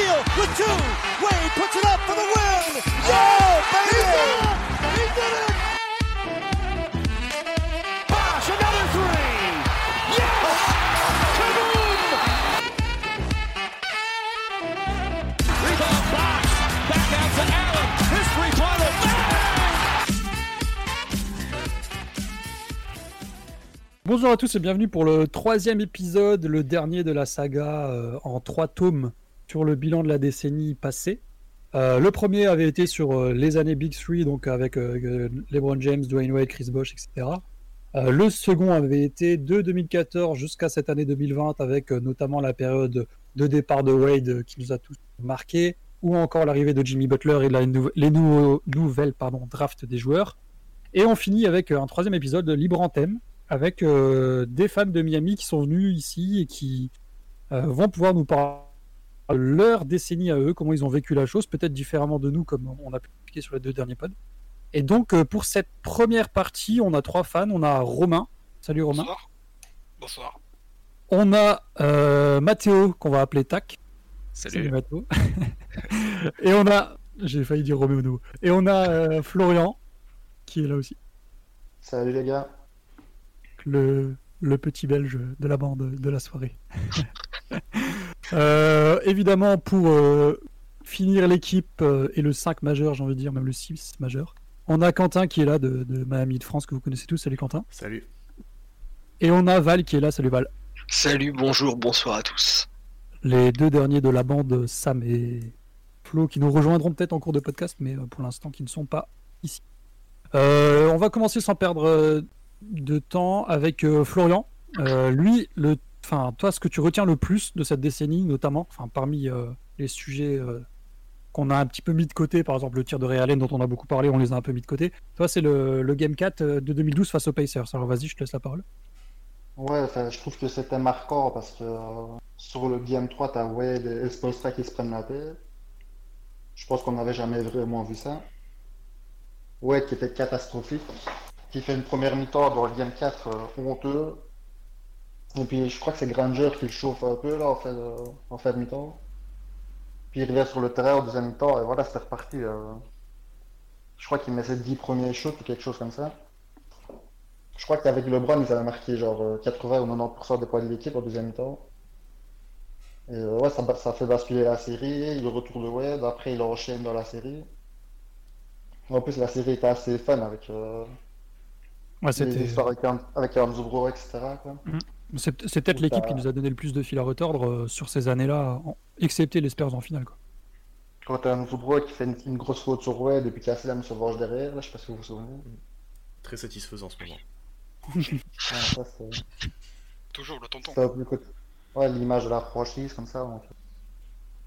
Beal with two. Wade puts it up for the win. Yeah, baby! He did it! Bosh, another three. Yes! Kaboom! Rebound box. Back out to Allen. His three-pointer. Bonjour à tous et bienvenue pour le troisième épisode, le dernier de la saga euh, en trois tomes sur le bilan de la décennie passée. Euh, le premier avait été sur euh, les années Big Three, donc avec euh, LeBron James, Dwayne Wade, Chris Bosh, etc. Le second avait été de 2014 jusqu'à cette année 2020 avec notamment la période de départ de Wade qui nous a tous marqué, ou encore l'arrivée de Jimmy Butler et la les nou- nouvelles pardon, drafts des joueurs. Et on finit avec un troisième épisode de libre antenne avec euh, des fans de Miami qui sont venus ici et qui vont pouvoir nous parler leur décennie à eux, comment ils ont vécu la chose, peut-être différemment de nous, comme on a pu expliquer sur les deux derniers pods. Et donc, euh, pour cette première partie, on a trois fans. On a Romain. Salut Romain. Bonsoir. Bonsoir. On a euh, Mathéo, qu'on va appeler Tac. Salut. Mathéo. et on a. J'ai failli dire Roméo Nouveau. Et on a euh, Florian, qui est là aussi. Salut les gars. le, le petit belge de la bande de la soirée. Euh, évidemment, pour euh, finir l'équipe euh, et le 5 majeur, j'ai envie de dire, même le 6 majeur, on a Quentin qui est là de, de Miami de France, que vous connaissez tous. Salut Quentin. Salut. Et on a Val qui est là. Salut Val. Salut, bonjour, bonsoir à tous. Les deux derniers de la bande, Sam et Flo, qui nous rejoindront peut-être en cours de podcast, mais pour l'instant qui ne sont pas ici. Euh, on va commencer sans perdre de temps avec euh, Florian. Euh, lui, le, toi, ce que tu retiens le plus de cette décennie, notamment, enfin, parmi euh, les sujets euh, qu'on a un petit peu mis de côté, par exemple le tir de Ray Allen dont on a beaucoup parlé, on les a un peu mis de côté. Toi, c'est le, Game 4 euh, de 2012 face aux Pacers. Alors vas-y, je te laisse la parole. Ouais, je trouve que c'était marquant parce que sur le Game 3, t'as Wade et Spoelstra qui se prennent la tête. Je pense qu'on n'avait jamais vraiment vu ça. Wade qui était catastrophique, qui fait une première mi-temps dans le Game 4 euh, honteux. Et puis je crois que c'est Granger qui le chauffe un peu là en fait, euh, en fin de mi-temps. Puis il revient sur le terrain en deuxième mi-temps et voilà, c'était reparti. euh. Je crois qu'il met ses 10 premiers shots ou quelque chose comme ça. Je crois qu'avec LeBron, ils avaient marqué genre euh, 80 ou 90% des points de l'équipe en deuxième mi-temps. Et euh, ouais, ça, ça fait basculer la série, le retour de Wade, après il enchaîne dans la série. En plus, la série était assez fun avec euh, Ouais, c'était. avec, Ham- avec etc. quoi. C'est c'est peut-être l'équipe qui nous a donné le plus de fil à retordre euh, sur ces années-là, excepté les Spurs en finale. Quoi. Quand t'as Hamzo Bro qui fait une, une grosse faute sur Wade et puis qui a Slam se venge derrière, là, je sais pas si vous vous souvenez. Très satisfaisant en ce moment. Ouais, ça, c'est- Toujours le tonton. c'est un côté- Ouais, l'image de la franchise comme ça. donc.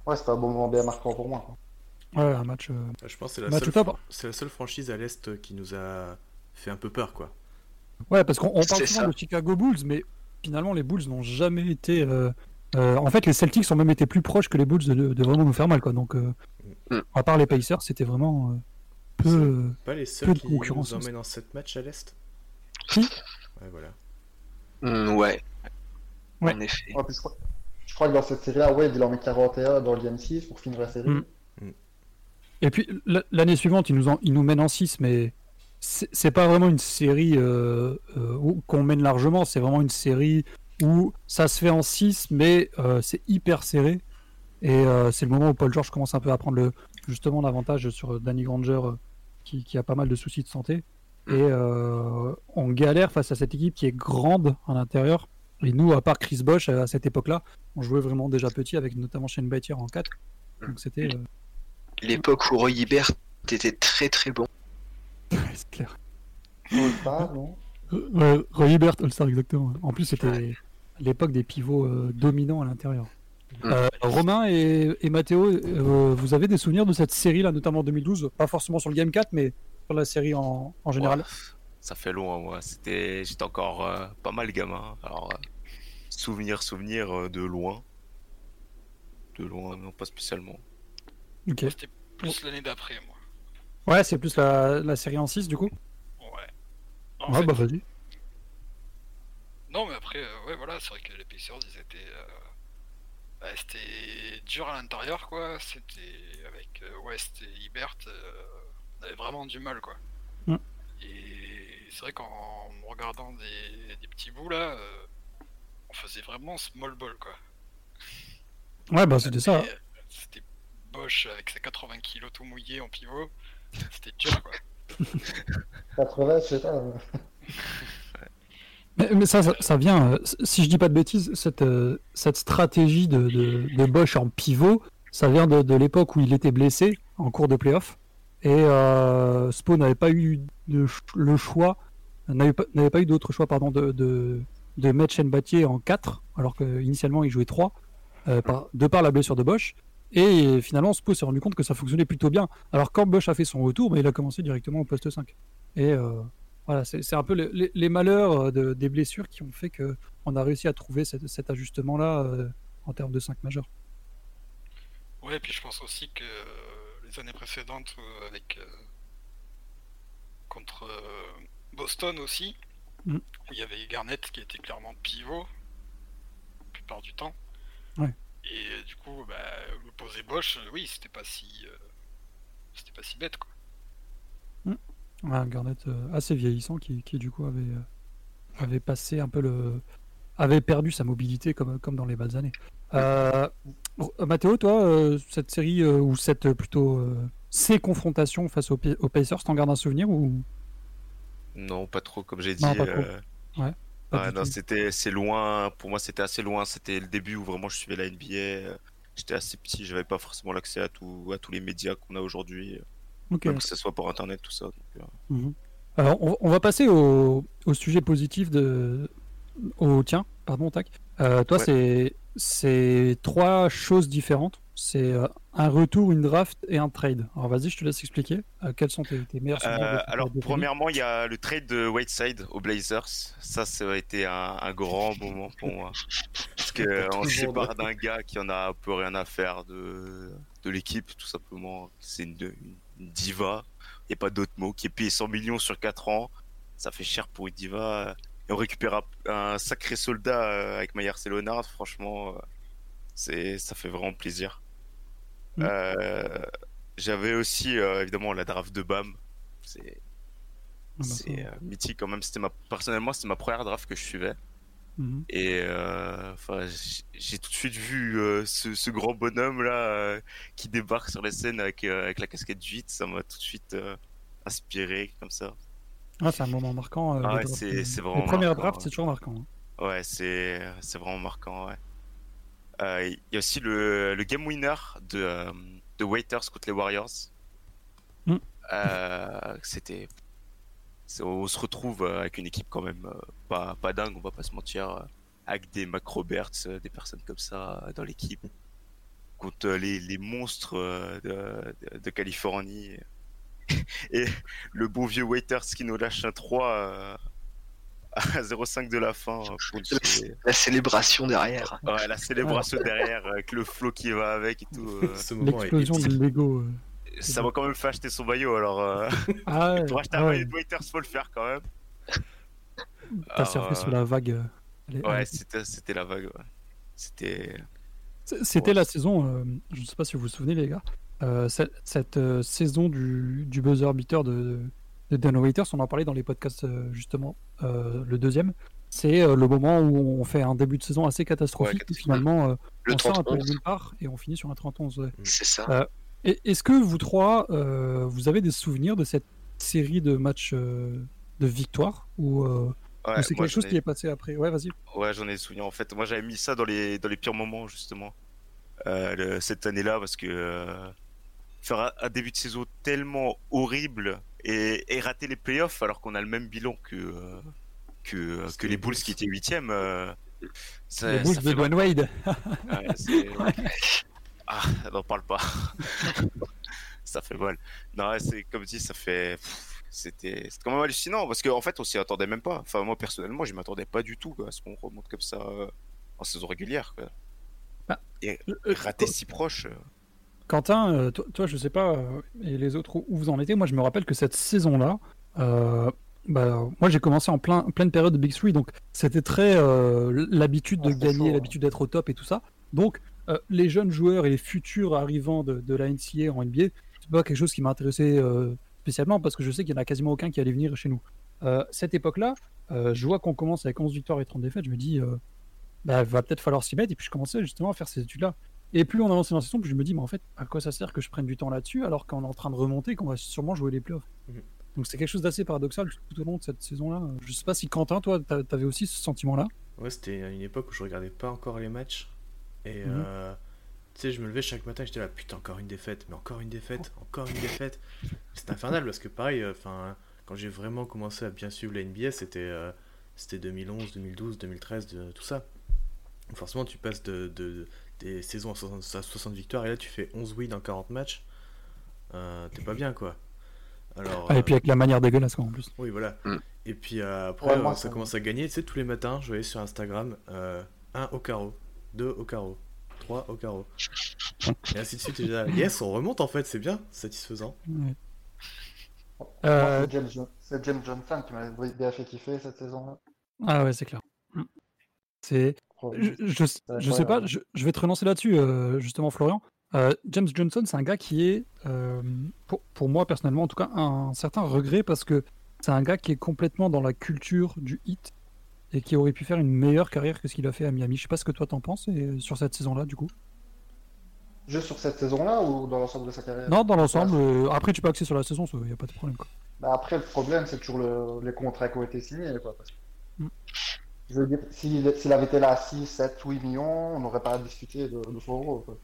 Ouais, c'était un bon moment bien marquant pour moi. quoi. Ouais, un match. euh, Ah, Je pense que c'est la, Match seule top. fran- c'est la seule franchise à l'Est qui nous a fait un peu peur, quoi. Ouais, parce qu'on on parle C'est souvent ça. de Chicago Bulls, mais finalement, les Bulls n'ont jamais été. euh, euh, en fait, les Celtics ont même été plus proches que les Bulls de, de vraiment nous faire mal. Quoi. Donc, euh, Mm. à part les Pacers, c'était vraiment euh, peu. Pas les Peu seuls de qui concurrence nous aussi. emmènent en 7 matchs à l'Est Si. Ouais, voilà. Hmm, ouais. Ouais. En effet. Ouais, je, crois... je crois que dans cette série-là, Wade il en met 41 dans le Game 6 pour finir la série. Mm. Et puis, l'année suivante, ils nous, en- ils nous mènent en 6, mais c'est pas vraiment une série euh, euh, qu'on mène largement. C'est vraiment une série où ça se fait en 6, mais euh, c'est hyper serré. Et c'est le moment où Paul George commence un peu à prendre le, justement l'avantage sur Danny Granger, qui, qui a pas mal de soucis de santé. Et euh, on galère face à cette équipe qui est grande à l'intérieur. Et nous, à part Chris Bosch, à cette époque-là, on jouait vraiment déjà petit, avec notamment Shane Battier en 4. Donc c'était. L'époque où Roy Hibbert était très très bon. C'est clair. All-Star, non? Euh, Ouais, Roy Hibbert, All-Star, exactement. En plus, c'était l'époque des pivots euh, dominants à l'intérieur. Mm. Euh, Romain et, et Mathéo, euh, vous avez des souvenirs de cette série-là, notamment en 2012 Pas forcément sur le Game 4, mais sur la série en, en général. Ouais, ça fait loin, moi. C'était, j'étais encore euh, pas mal gamin. Alors, euh, souvenir, souvenir euh, de loin. De loin, non pas spécialement. Ok. C'était plus l'année d'après, moi. Ouais, c'est plus la, la série en 6 du coup Ouais. En Ouais, fait, bah vas-y. Non, mais après, euh, ouais, voilà, c'est vrai que les Pacers, ils étaient. euh, bah, c'était dur à l'intérieur, quoi. C'était avec euh, West et Ibert, euh, on avait vraiment du mal, quoi. Mm. Et c'est vrai qu'en regardant des, des petits bouts là, euh, on faisait vraiment small ball, quoi. Ouais, bah c'était ça. C'était Bosch avec ses 80 kilos tout mouillé en pivot. C'était dur, quoi. 80, c'est ça. hein. Mais, mais ça, ça, ça vient, euh, si je dis pas de bêtises, cette, euh, cette stratégie de, de, de Bosch en pivot, ça vient de, de l'époque où il était blessé en cours de playoff. Et euh, Spo n'avait pas eu de ch- le choix, n'avait pas, n'avait pas eu d'autre choix pardon, de, de, de mettre Batier en 4, alors qu'initialement il jouait 3, euh, par, de par la blessure de Bosch. Et finalement, Spo s'est rendu compte que ça fonctionnait plutôt bien. Alors quand Bosch a fait son retour, bah, il a commencé directement au poste 5. Et euh, voilà, c'est un peu le- les, les malheurs euh, de- des blessures qui ont fait que on a réussi à trouver cet, cet ajustement-là euh, en termes de 5 majeurs. Ouais, et puis je pense aussi que les années précédentes, avec euh, contre Boston aussi, Mm. où il y avait Garnett qui était clairement pivot la plupart du temps. Ouais. Et euh, du coup, bah, le poser Bosch, euh, oui, c'était pas si, euh, c'était pas si bête quoi. Un Garnett euh, assez vieillissant qui, qui, du coup avait, euh, avait passé un peu le. avait perdu sa mobilité comme, comme dans les belles années. Euh, Mathéo, toi, euh, cette série, euh, ou cette plutôt. euh, ces confrontations face aux, aux Pacers, t'en gardes un souvenir ou? Non, pas trop, comme j'ai dit. Non, pas trop. euh, Ouais, non, c'était c'est loin. Pour moi, c'était assez loin. C'était le début où vraiment je suivais la NBA. J'étais assez petit, j'avais pas forcément l'accès à, tout, à tous les médias qu'on a aujourd'hui, Ok. même que ce soit pour internet, tout ça. donc, euh, Mhm. Alors, on, on va passer au, au sujet positif de. Au tien, pardon, tac. Euh, toi, Ouais. c'est c'est trois choses différentes. C'est euh, un retour, une draft et un trade. Alors, vas-y, je te laisse expliquer. Euh, quels sont tes, tes meilleurs souvenirs Euh, alors, premièrement, il y a le trade de Whiteside aux Blazers. Ça, ça a été un, un grand moment pour moi. Parce qu'on se sépare d'un gars qui en a un peu rien à faire de, de l'équipe, tout simplement. C'est une, une diva. Il n'y a pas d'autre mot. Qui est payé 100 millions sur 4 ans. Ça fait cher pour une diva. Et on récupère un, sacré soldat euh, avec Myers et Leonard. Franchement, c'est, ça fait vraiment plaisir. Mm. Euh, j'avais aussi, euh, évidemment, la draft de BAM. C'est Ah bah, c'est euh, mythique quand même. C'était ma personnellement, c'était ma première draft que je suivais. mhm. Et euh, j'ai tout de suite vu euh, ce, ce grand bonhomme là qui débarque sur la scène avec avec la casquette 8 Ça m'a tout de suite inspiré comme ça. Ah, c'est un moment marquant. Ah ouais, c'est- Les vraiment premières marquant, drafts, ouais. c'est toujours marquant. hein. Ouais, c'est c'est vraiment marquant. Ouais. Euh, Il y a aussi le, le game winner de euh, de Waiters contre les Warriors. Mm. Euh, C'était on se retrouve avec une équipe quand même pas, pas dingue, on va pas se mentir, avec des Mac Roberts, des personnes comme ça dans l'équipe, contre les, les monstres de, de- de Californie. Et le bon vieux Waiters qui nous lâche un 3 euh, à 0,5 de la fin euh, pour sauver. La célébration derrière. Ouais, la célébration derrière, avec le flow qui va avec et tout. euh, Ce moment est L'explosion épique. de Lego. euh. ça m'a quand même fait acheter son maillot, alors euh, Ah ouais, pour acheter ah un ouais. maillot de Waiters, faut le faire quand même. T'as surfé euh, sur la vague. euh, est- Ouais, est- c'était c'était la vague. ouais. C'était. C'était Ouais. la saison, euh, je ne sais pas si vous vous souvenez les gars, euh, cette, cette, euh, saison du, du buzzer beater de, de Dan Waiters, on en parlait dans les podcasts euh, justement, euh, le deuxième, c'est euh, le moment où on fait un début de saison assez catastrophique, Ouais, et finalement euh, Le on sort un peu de 31, nulle part et on finit sur un 31. ouais. c'est ça. Est-ce que vous trois, vous avez des souvenirs de cette série de matchs de victoire ou Ouais, c'est quelque chose ai- qui est passé après? Ouais, vas-y. Ouais, j'en ai souvenir. En fait, moi, j'avais mis ça dans les, dans les pires moments, justement, le- cette année-là, parce que faire un début de saison tellement horrible et, et rater les playoffs alors qu'on a le même bilan que, euh, que, que les Bulls qui étaient huitièmes. Euh, ça, Les Bulls de Dwayne Wade. Ouais, ah, n'en parle pas. ça fait mal. Non, c'est comme dit, ça fait. C'était quand même hallucinant parce qu'en fait, on s'y attendait même pas. Enfin, moi personnellement, je m'attendais pas du tout quoi, à ce qu'on remonte comme ça euh, en saison régulière. Quoi. Bah, Et Euh, rater si proche. Quentin, euh, toi, toi, je sais pas, euh, et les autres, où vous en étiez Moi, je me rappelle que cette saison-là, euh, bah, moi, j'ai commencé en plein, pleine période de Big Three, donc c'était très euh, l'habitude de Ah, c'est gagner, chaud, l'habitude d'être au top et tout ça. Donc, euh, les jeunes joueurs et les futurs arrivants de, de la NCA en NBA, c'est pas quelque chose qui m'intéressait euh, spécialement parce que je sais qu'il y en a quasiment aucun qui allait venir chez nous. Cette époque-là, je vois qu'on commence avec 11 victoires et 30 défaites, je me dis, bah, va peut-être falloir s'y mettre, et puis je commençais justement à faire ces études-là. Et plus on avançait dans la saison, plus je me dis, mais en fait, à quoi ça sert que je prenne du temps là-dessus alors qu'on est en train de remonter, qu'on va sûrement jouer les playoffs Mhm. Donc c'est quelque chose d'assez paradoxal tout au long de cette saison-là. Je sais pas si Quentin, toi, t'a- t'avais aussi ce sentiment-là? Ouais, c'était à une époque où je regardais pas encore les matchs. Et Mhm. euh, tu sais, je me levais chaque matin, j'étais là, putain, encore une défaite, mais encore une défaite, encore une défaite. C'était infernal parce que pareil, enfin, quand j'ai vraiment commencé à bien suivre la NBA, c'était euh, c'était 2011, 2012, 2013, de, tout ça. Donc forcément, tu passes de, de- des saisons à 60, à 60 victoires et là tu fais 11 wins en 40 matchs. Euh, T'es pas bien quoi. Alors, Ah, euh, et puis avec la manière dégueulasse, quoi, en plus. oui, voilà. Mm. Et puis euh, après, Ouais, moi, euh, ça ça- commence à gagner. Tu sais, tous les matins, je voyais sur Instagram 1 au carreau, 2 au carreau, 3 au carreau. Et ainsi de suite. Et yes, on remonte en fait, c'est bien, satisfaisant. Ouais. Euh, c'est James, Jo- c'est James Johnson qui m'a bien fait kiffer cette saison-là. Ah ouais, c'est clair. Mm. Je, je, je sais pas, je, je vais te relancer là-dessus, euh, justement, Florian. Euh, James Johnson, c'est un gars qui est, euh, pour, pour moi personnellement en tout cas, un certain regret parce que c'est un gars qui est complètement dans la culture du hit et qui aurait pu faire une meilleure carrière que ce qu'il a fait à Miami. Je sais pas ce que toi t'en penses et, sur cette saison-là, du coup. Juste sur cette saison-là ou dans l'ensemble de sa carrière? Non, dans l'ensemble. euh, après, tu peux axer sur la saison, il n'y a pas de problème. Quoi. Bah après, le problème, c'est toujours le- les contrats qui ont été signés. Quoi, parce Mm. Je veux dire, s'il avait été là à 6, 7, 8 millions, on n'aurait pas à discuter de, de son rôle. quoi.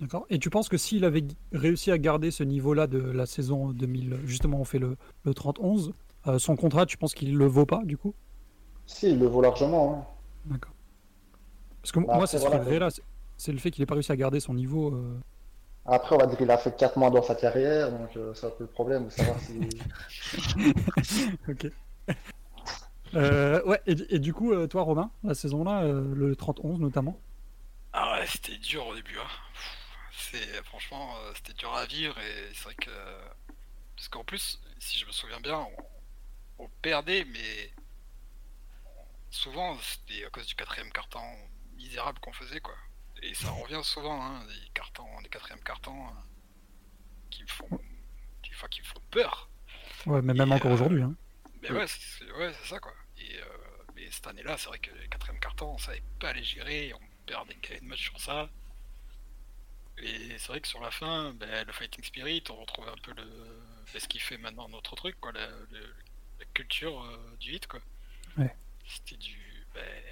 D'accord. Et tu penses que s'il avait réussi à garder ce niveau-là de la saison 2000, justement, on fait le, le 30-11, euh, son contrat, tu penses qu'il le vaut pas, du coup? Si, il le vaut largement. hein. D'accord. Parce que Bah, moi, c'est ce voilà, regret-là, c'est- c'est le fait qu'il n'ait pas réussi à garder son niveau. euh, Après, on va dire qu'il a fait 4 mois dans sa carrière, donc euh, c'est un peu le problème de savoir si. ok. Euh, ouais, et, et du coup, euh, toi, Romain, la saison-là, euh, le 30-11 notamment Ah ouais, c'était dur au début. Hein. C'est franchement, euh, c'était dur à vivre et c'est vrai que parce qu'en plus, si je me souviens bien, on, on perdait, mais souvent c'était à cause du quatrième carton misérable qu'on faisait quoi. Et ça revient souvent, hein, les cartons, les quatrièmes cartons euh, qui me font, des fois qui me font peur. Ouais, mais même Et, encore euh, aujourd'hui. Hein. Mais ouais, c'est ouais, c'est ça quoi. Et, cette année-là, c'est vrai que les quatrième carton, on savait pas les gérer, on perdait des de match sur ça. Et c'est vrai que sur la fin, ben, le fighting spirit, on retrouve un peu le ben, ce qui fait maintenant notre truc, quoi, la, le- la culture euh, du hit, quoi. Ouais. C'était du ben,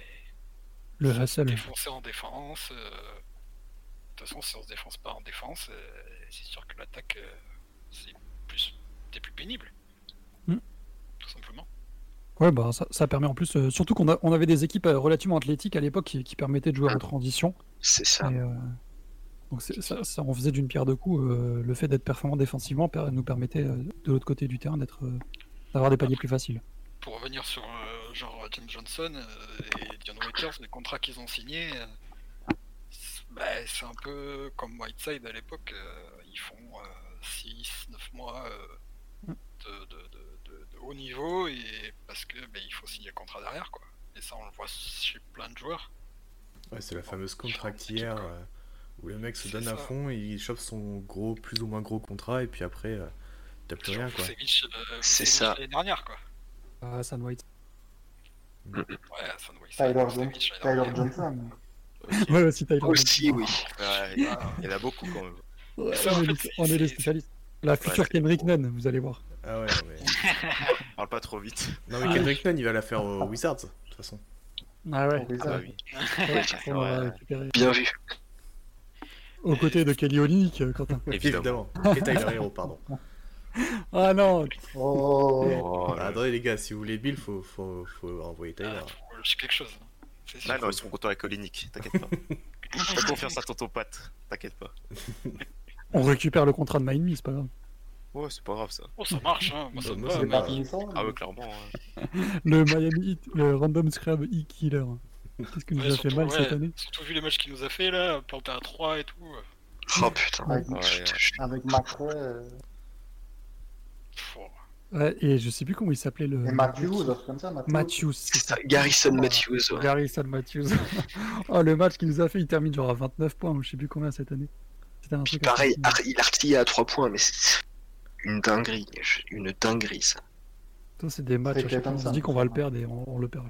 Le hustle. défoncer en défense. euh, De toute façon, si on se défonce pas en défense, euh, c'est sûr que l'attaque, c'est plus, c'est plus pénible. Ouais, bah ça, ça permet en plus, euh, surtout qu'on on avait des équipes euh, relativement athlétiques à l'époque qui, qui permettaient de jouer en transition. C'est ça. Et, euh, donc ça, ça, on faisait d'une pierre deux coups. le fait d'être performant défensivement nous permettait de l'autre côté du terrain d'être, d'avoir des paliers plus faciles. pour revenir sur genre James Johnson et Dion Waiters, les contrats qu'ils ont signés, c'est bah, c'est un peu comme Whiteside à l'époque, ils font 6-9 mois de- de haut niveau et parce que bah, il faut signer le contrat derrière quoi. Et ça on le voit chez plein de joueurs. Ouais, c'est la fameuse contractière euh, où le mec se donne à fond, il chope son gros, plus ou moins gros contrat, et puis après, euh, t'as plus rien quoi. Euh, C'est Vucevic ça. l'année dernière quoi. Ah, Sam White. Ouais, ça doit Tyler, Johnson- Tyler. Aussi. Ouais, aussi Tyler. Aussi, oui. Ouais, il y en a- beaucoup quand même. Ouais, Ça, en on, est fait, on est des spécialistes. La future Kendrick Nunn, vous allez voir. Ah ouais, mais, Parle pas trop vite. non, mais Kendrick Nunn, il va la faire aux Wizards, de toute façon. Ah ouais. Ah bah oui. Ouais, on va Ouais. récupérer. Bien vu. Aux côtés de Kelly Olynyk, euh, Quentin. Évidemment. Et Tyler Hero, pardon. Ah non, Oh, Oh, Ah, attendez les gars, si vous voulez Bill, faut, faut, faut envoyer Tyler. Ah, quelque chose. hein. Là, non, ils seront contents avec Olinik, t'inquiète pas. Fais confiance à tonton Pat, t'inquiète pas. On récupère le contrat de Miami, c'est pas grave. Ouais, c'est pas grave ça. Oh, ça marche, hein. moi ça Bah, me moi, va. mais- pas finissant. Ah ouais, clairement. hein. Le Miami Heat, le Random Scrub Heat Killer. Qu'est-ce que nous Ouais, a fait surtout, mal ouais, cette année Surtout vu les matchs qu'il nous a fait là, planté à 3 et tout. euh, Oh putain. Avec, Ouais, avec Macron, euh, pff, oh. Ouais, et je sais plus comment il s'appelait le. Et Matthews, un truc comme ça, Matthews. Matthews, c'est ça. Garrison. Matthews. ouais. Garrison Matthews. oh, le match qu'il nous a fait, il termine genre à 29 points, ou je sais plus combien cette année. Un Puis truc pareil, il a artillé à 3 points, mais c'est une dinguerie. Une dinguerie, ça. Ça, c'est des matchs, à on se dit qu'on va le perdre et on, on le perd.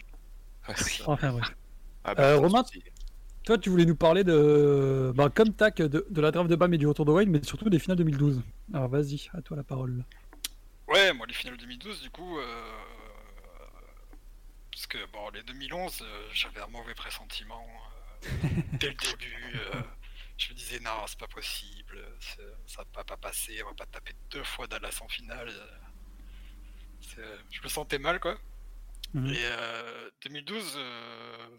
Ouais, Enfin bref. Ah, Euh, Romain. Toi, tu voulais nous parler de, bah, comme tac, de, de la draft de Bam et du retour de Wayne, mais surtout des finales 2012. Alors vas-y, à toi la parole. Ouais, moi les finales 2012, du coup, euh, parce que bon, les 2011, euh, j'avais un mauvais pressentiment euh, dès le début. Euh, je me disais non, c'est pas possible, ça va pas passer, on va pas taper deux fois Dallas en finale. euh, Je me sentais mal quoi. Mhm. Et euh, 2012, euh,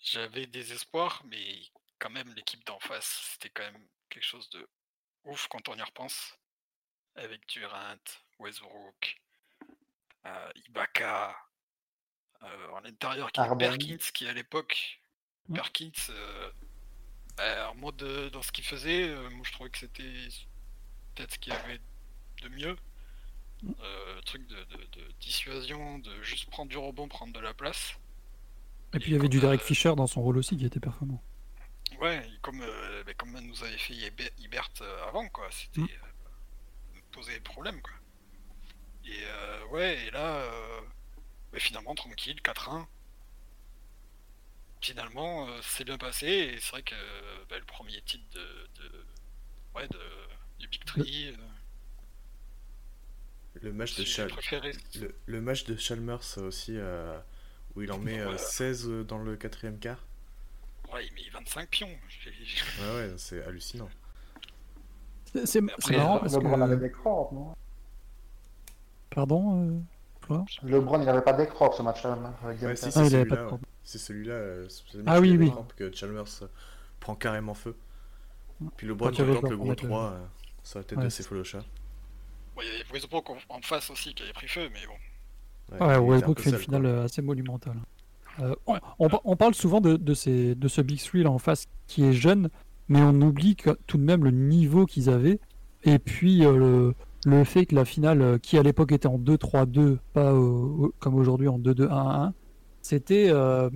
j'avais des espoirs, mais quand même l'équipe d'en face, c'était quand même quelque chose de ouf quand on y repense avec Durant, Westbrook, euh, Ibaka, euh, en intérieur qui. Perkins qui à l'époque, Ouais. Perkins, euh, bah, mode euh, dans ce qu'il faisait, euh, moi je trouvais que c'était peut-être ce qu'il y avait de mieux. Euh, truc de, de- de dissuasion, de juste prendre du rebond, prendre de la place. Et puis il y avait du Derek euh, Fisher dans son rôle aussi qui était performant. Ouais, comme, euh, bah, comme nous avait fait Ibe- Ibert euh, avant, quoi. C'était Mm. poser problème, quoi. Et euh, ouais, et là, euh, bah, finalement, tranquille, 4-1. Finalement, euh, c'est bien passé, et c'est vrai que bah, le premier titre de, de- ouais, de, du Big Tree, euh, Le match de Chal... préféré. le, le match de Chalmers aussi, euh, où il en met euh, Ouais. 16 dans le quatrième quart. Ouais, il met 25 pions. Ouais, ouais, c'est hallucinant. C'est marrant euh, parce LeBron avait des crocs, non? Pardon, euh, Florent? LeBron, il n'avait pas des crocs ce match-là. hein, Ouais, si, Ah, il avait pas de ouais. C'est celui-là. euh, c'est celui Ah oui, oui. que Chalmers euh, prend carrément feu. Puis le il qui tente le gros mettre le- 3 euh, sur la tête Ouais, de. Bon, il y avait Westbrook en, en face aussi qui avait pris feu, mais bon. Ouais, Westbrook fait une finale quoi. assez monumentale. Euh, on, on par- on parle souvent de, de, ces, de ce Big Three là en face qui est jeune, mais on oublie que, tout de même le niveau qu'ils avaient. Et puis euh, le, le fait que la finale, qui à l'époque était en 2-3-2, pas au- au- comme aujourd'hui en 2-2-1-1, c'était. euh,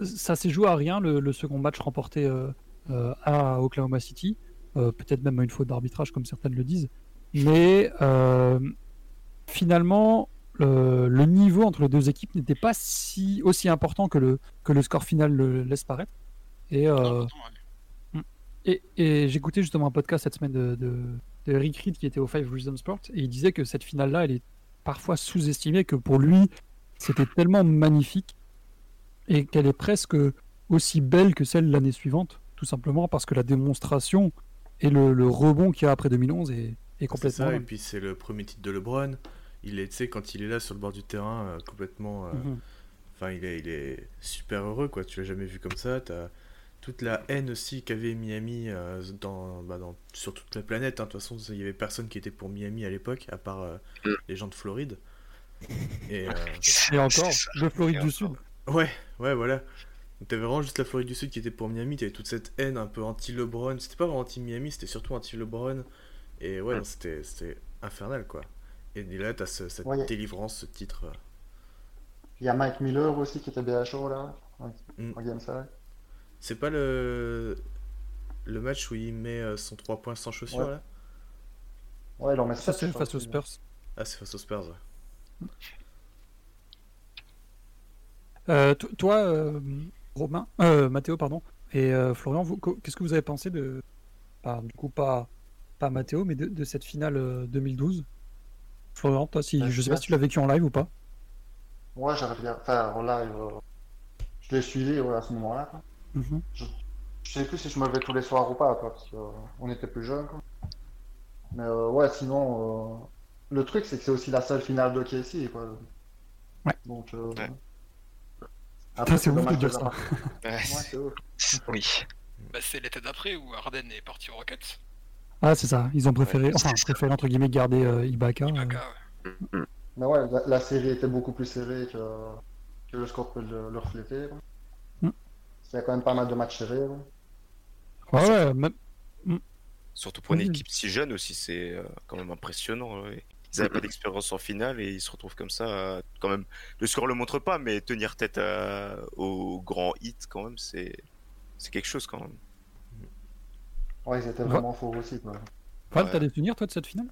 ça s'est joué à rien le, le second match remporté euh, euh, à Oklahoma City. Peut-être même à une faute d'arbitrage, comme certaines le disent. Mais finalement, le, le niveau entre les deux équipes n'était pas si aussi important que le, que le score final le laisse paraître. Et, et, et j'écoutais justement un podcast cette semaine de, de, de Rick Reed qui était au Five Reasons Sport et il disait que cette finale-là, elle est parfois sous-estimée, que pour lui, c'était tellement magnifique et qu'elle est presque aussi belle que celle de l'année suivante, tout simplement parce que la démonstration et le, le rebond qu'il y a après 2011 est, est C'est complètement. ça, et puis c'est le premier titre de LeBron. Il est, tu sais, quand il est là sur le bord du terrain, euh, complètement. euh, Mhm. Enfin, il est, il est super heureux, quoi. Tu l'as jamais vu comme ça. T'as toute la haine aussi qu'avait Miami euh, dans, bah, dans- sur toute la planète. hein. De toute façon, il y avait personne qui était pour Miami à l'époque, à part euh, Mm. les gens de Floride. Et euh, Et encore, de Floride du. Sud. ouais, ouais, voilà. Donc, T'avais vraiment juste la Floride du Sud qui était pour Miami. T'avais toute cette haine un peu anti-LeBron. C'était pas vraiment anti-Miami, c'était surtout anti-LeBron. Et ouais, non, c'était c'était infernal, quoi. Et là, t'as ce- cette Ouais. délivrance, ce titre. euh, Il y a Mike Miller aussi qui était chaud là, en, Mm. en Game 5. C'est pas le le match où il met euh, son 3 points sans chaussures Ouais. là? Ouais, il en met Ça, c'est face aux. Spurs. Ah, c'est face aux Spurs. ouais. Euh, to- toi, euh, Romain, euh, Mathéo, pardon, et Florian, qu'est-ce que vous avez pensé de, enfin, du coup pas, pas Mathéo, mais de, de cette finale euh, 2012 Florian, toi, si, je sais pas si tu l'as vécu en live ou pas. Ouais, j'aurais bien. Enfin, en live, je l'ai suivi ouais, à ce moment-là. quoi. Mhm. Je sais plus si je me levais tous les soirs ou pas, quoi, parce qu'on était plus jeunes. Quoi. Mais ouais, sinon, le truc, c'est que c'est aussi la seule finale de KC, quoi. Ouais. Donc, euh, Ouais. après, c'est ouf de dire que ça. Ouais, c'est ouf. Oui. Bah, c'est l'été d'après où Harden est parti aux Rockets. Ah, c'est ça. Ils ont préféré, Ouais, enfin, préféré entre guillemets garder euh, Ibaka. euh, Ibaka, ouais. Mais ouais, la, la série était beaucoup plus serrée que, que le score peut le, le refléter. Mm. Il y a quand même pas mal de matchs serrés. quoi. Ouais, ouais, même- Surtout pour une équipe si jeune aussi, c'est euh, quand même impressionnant. ouais. Ils n'avaient pas d'expérience en finale et ils se retrouvent comme ça. euh, Quand même, le score le montre pas, mais tenir tête à- au grand hit, quand même, c'est c'est quelque chose quand même. Ouais, ils étaient Ouais. vraiment forts aussi. Quoi. Val, Ouais. t'as des souvenirs toi de cette finale?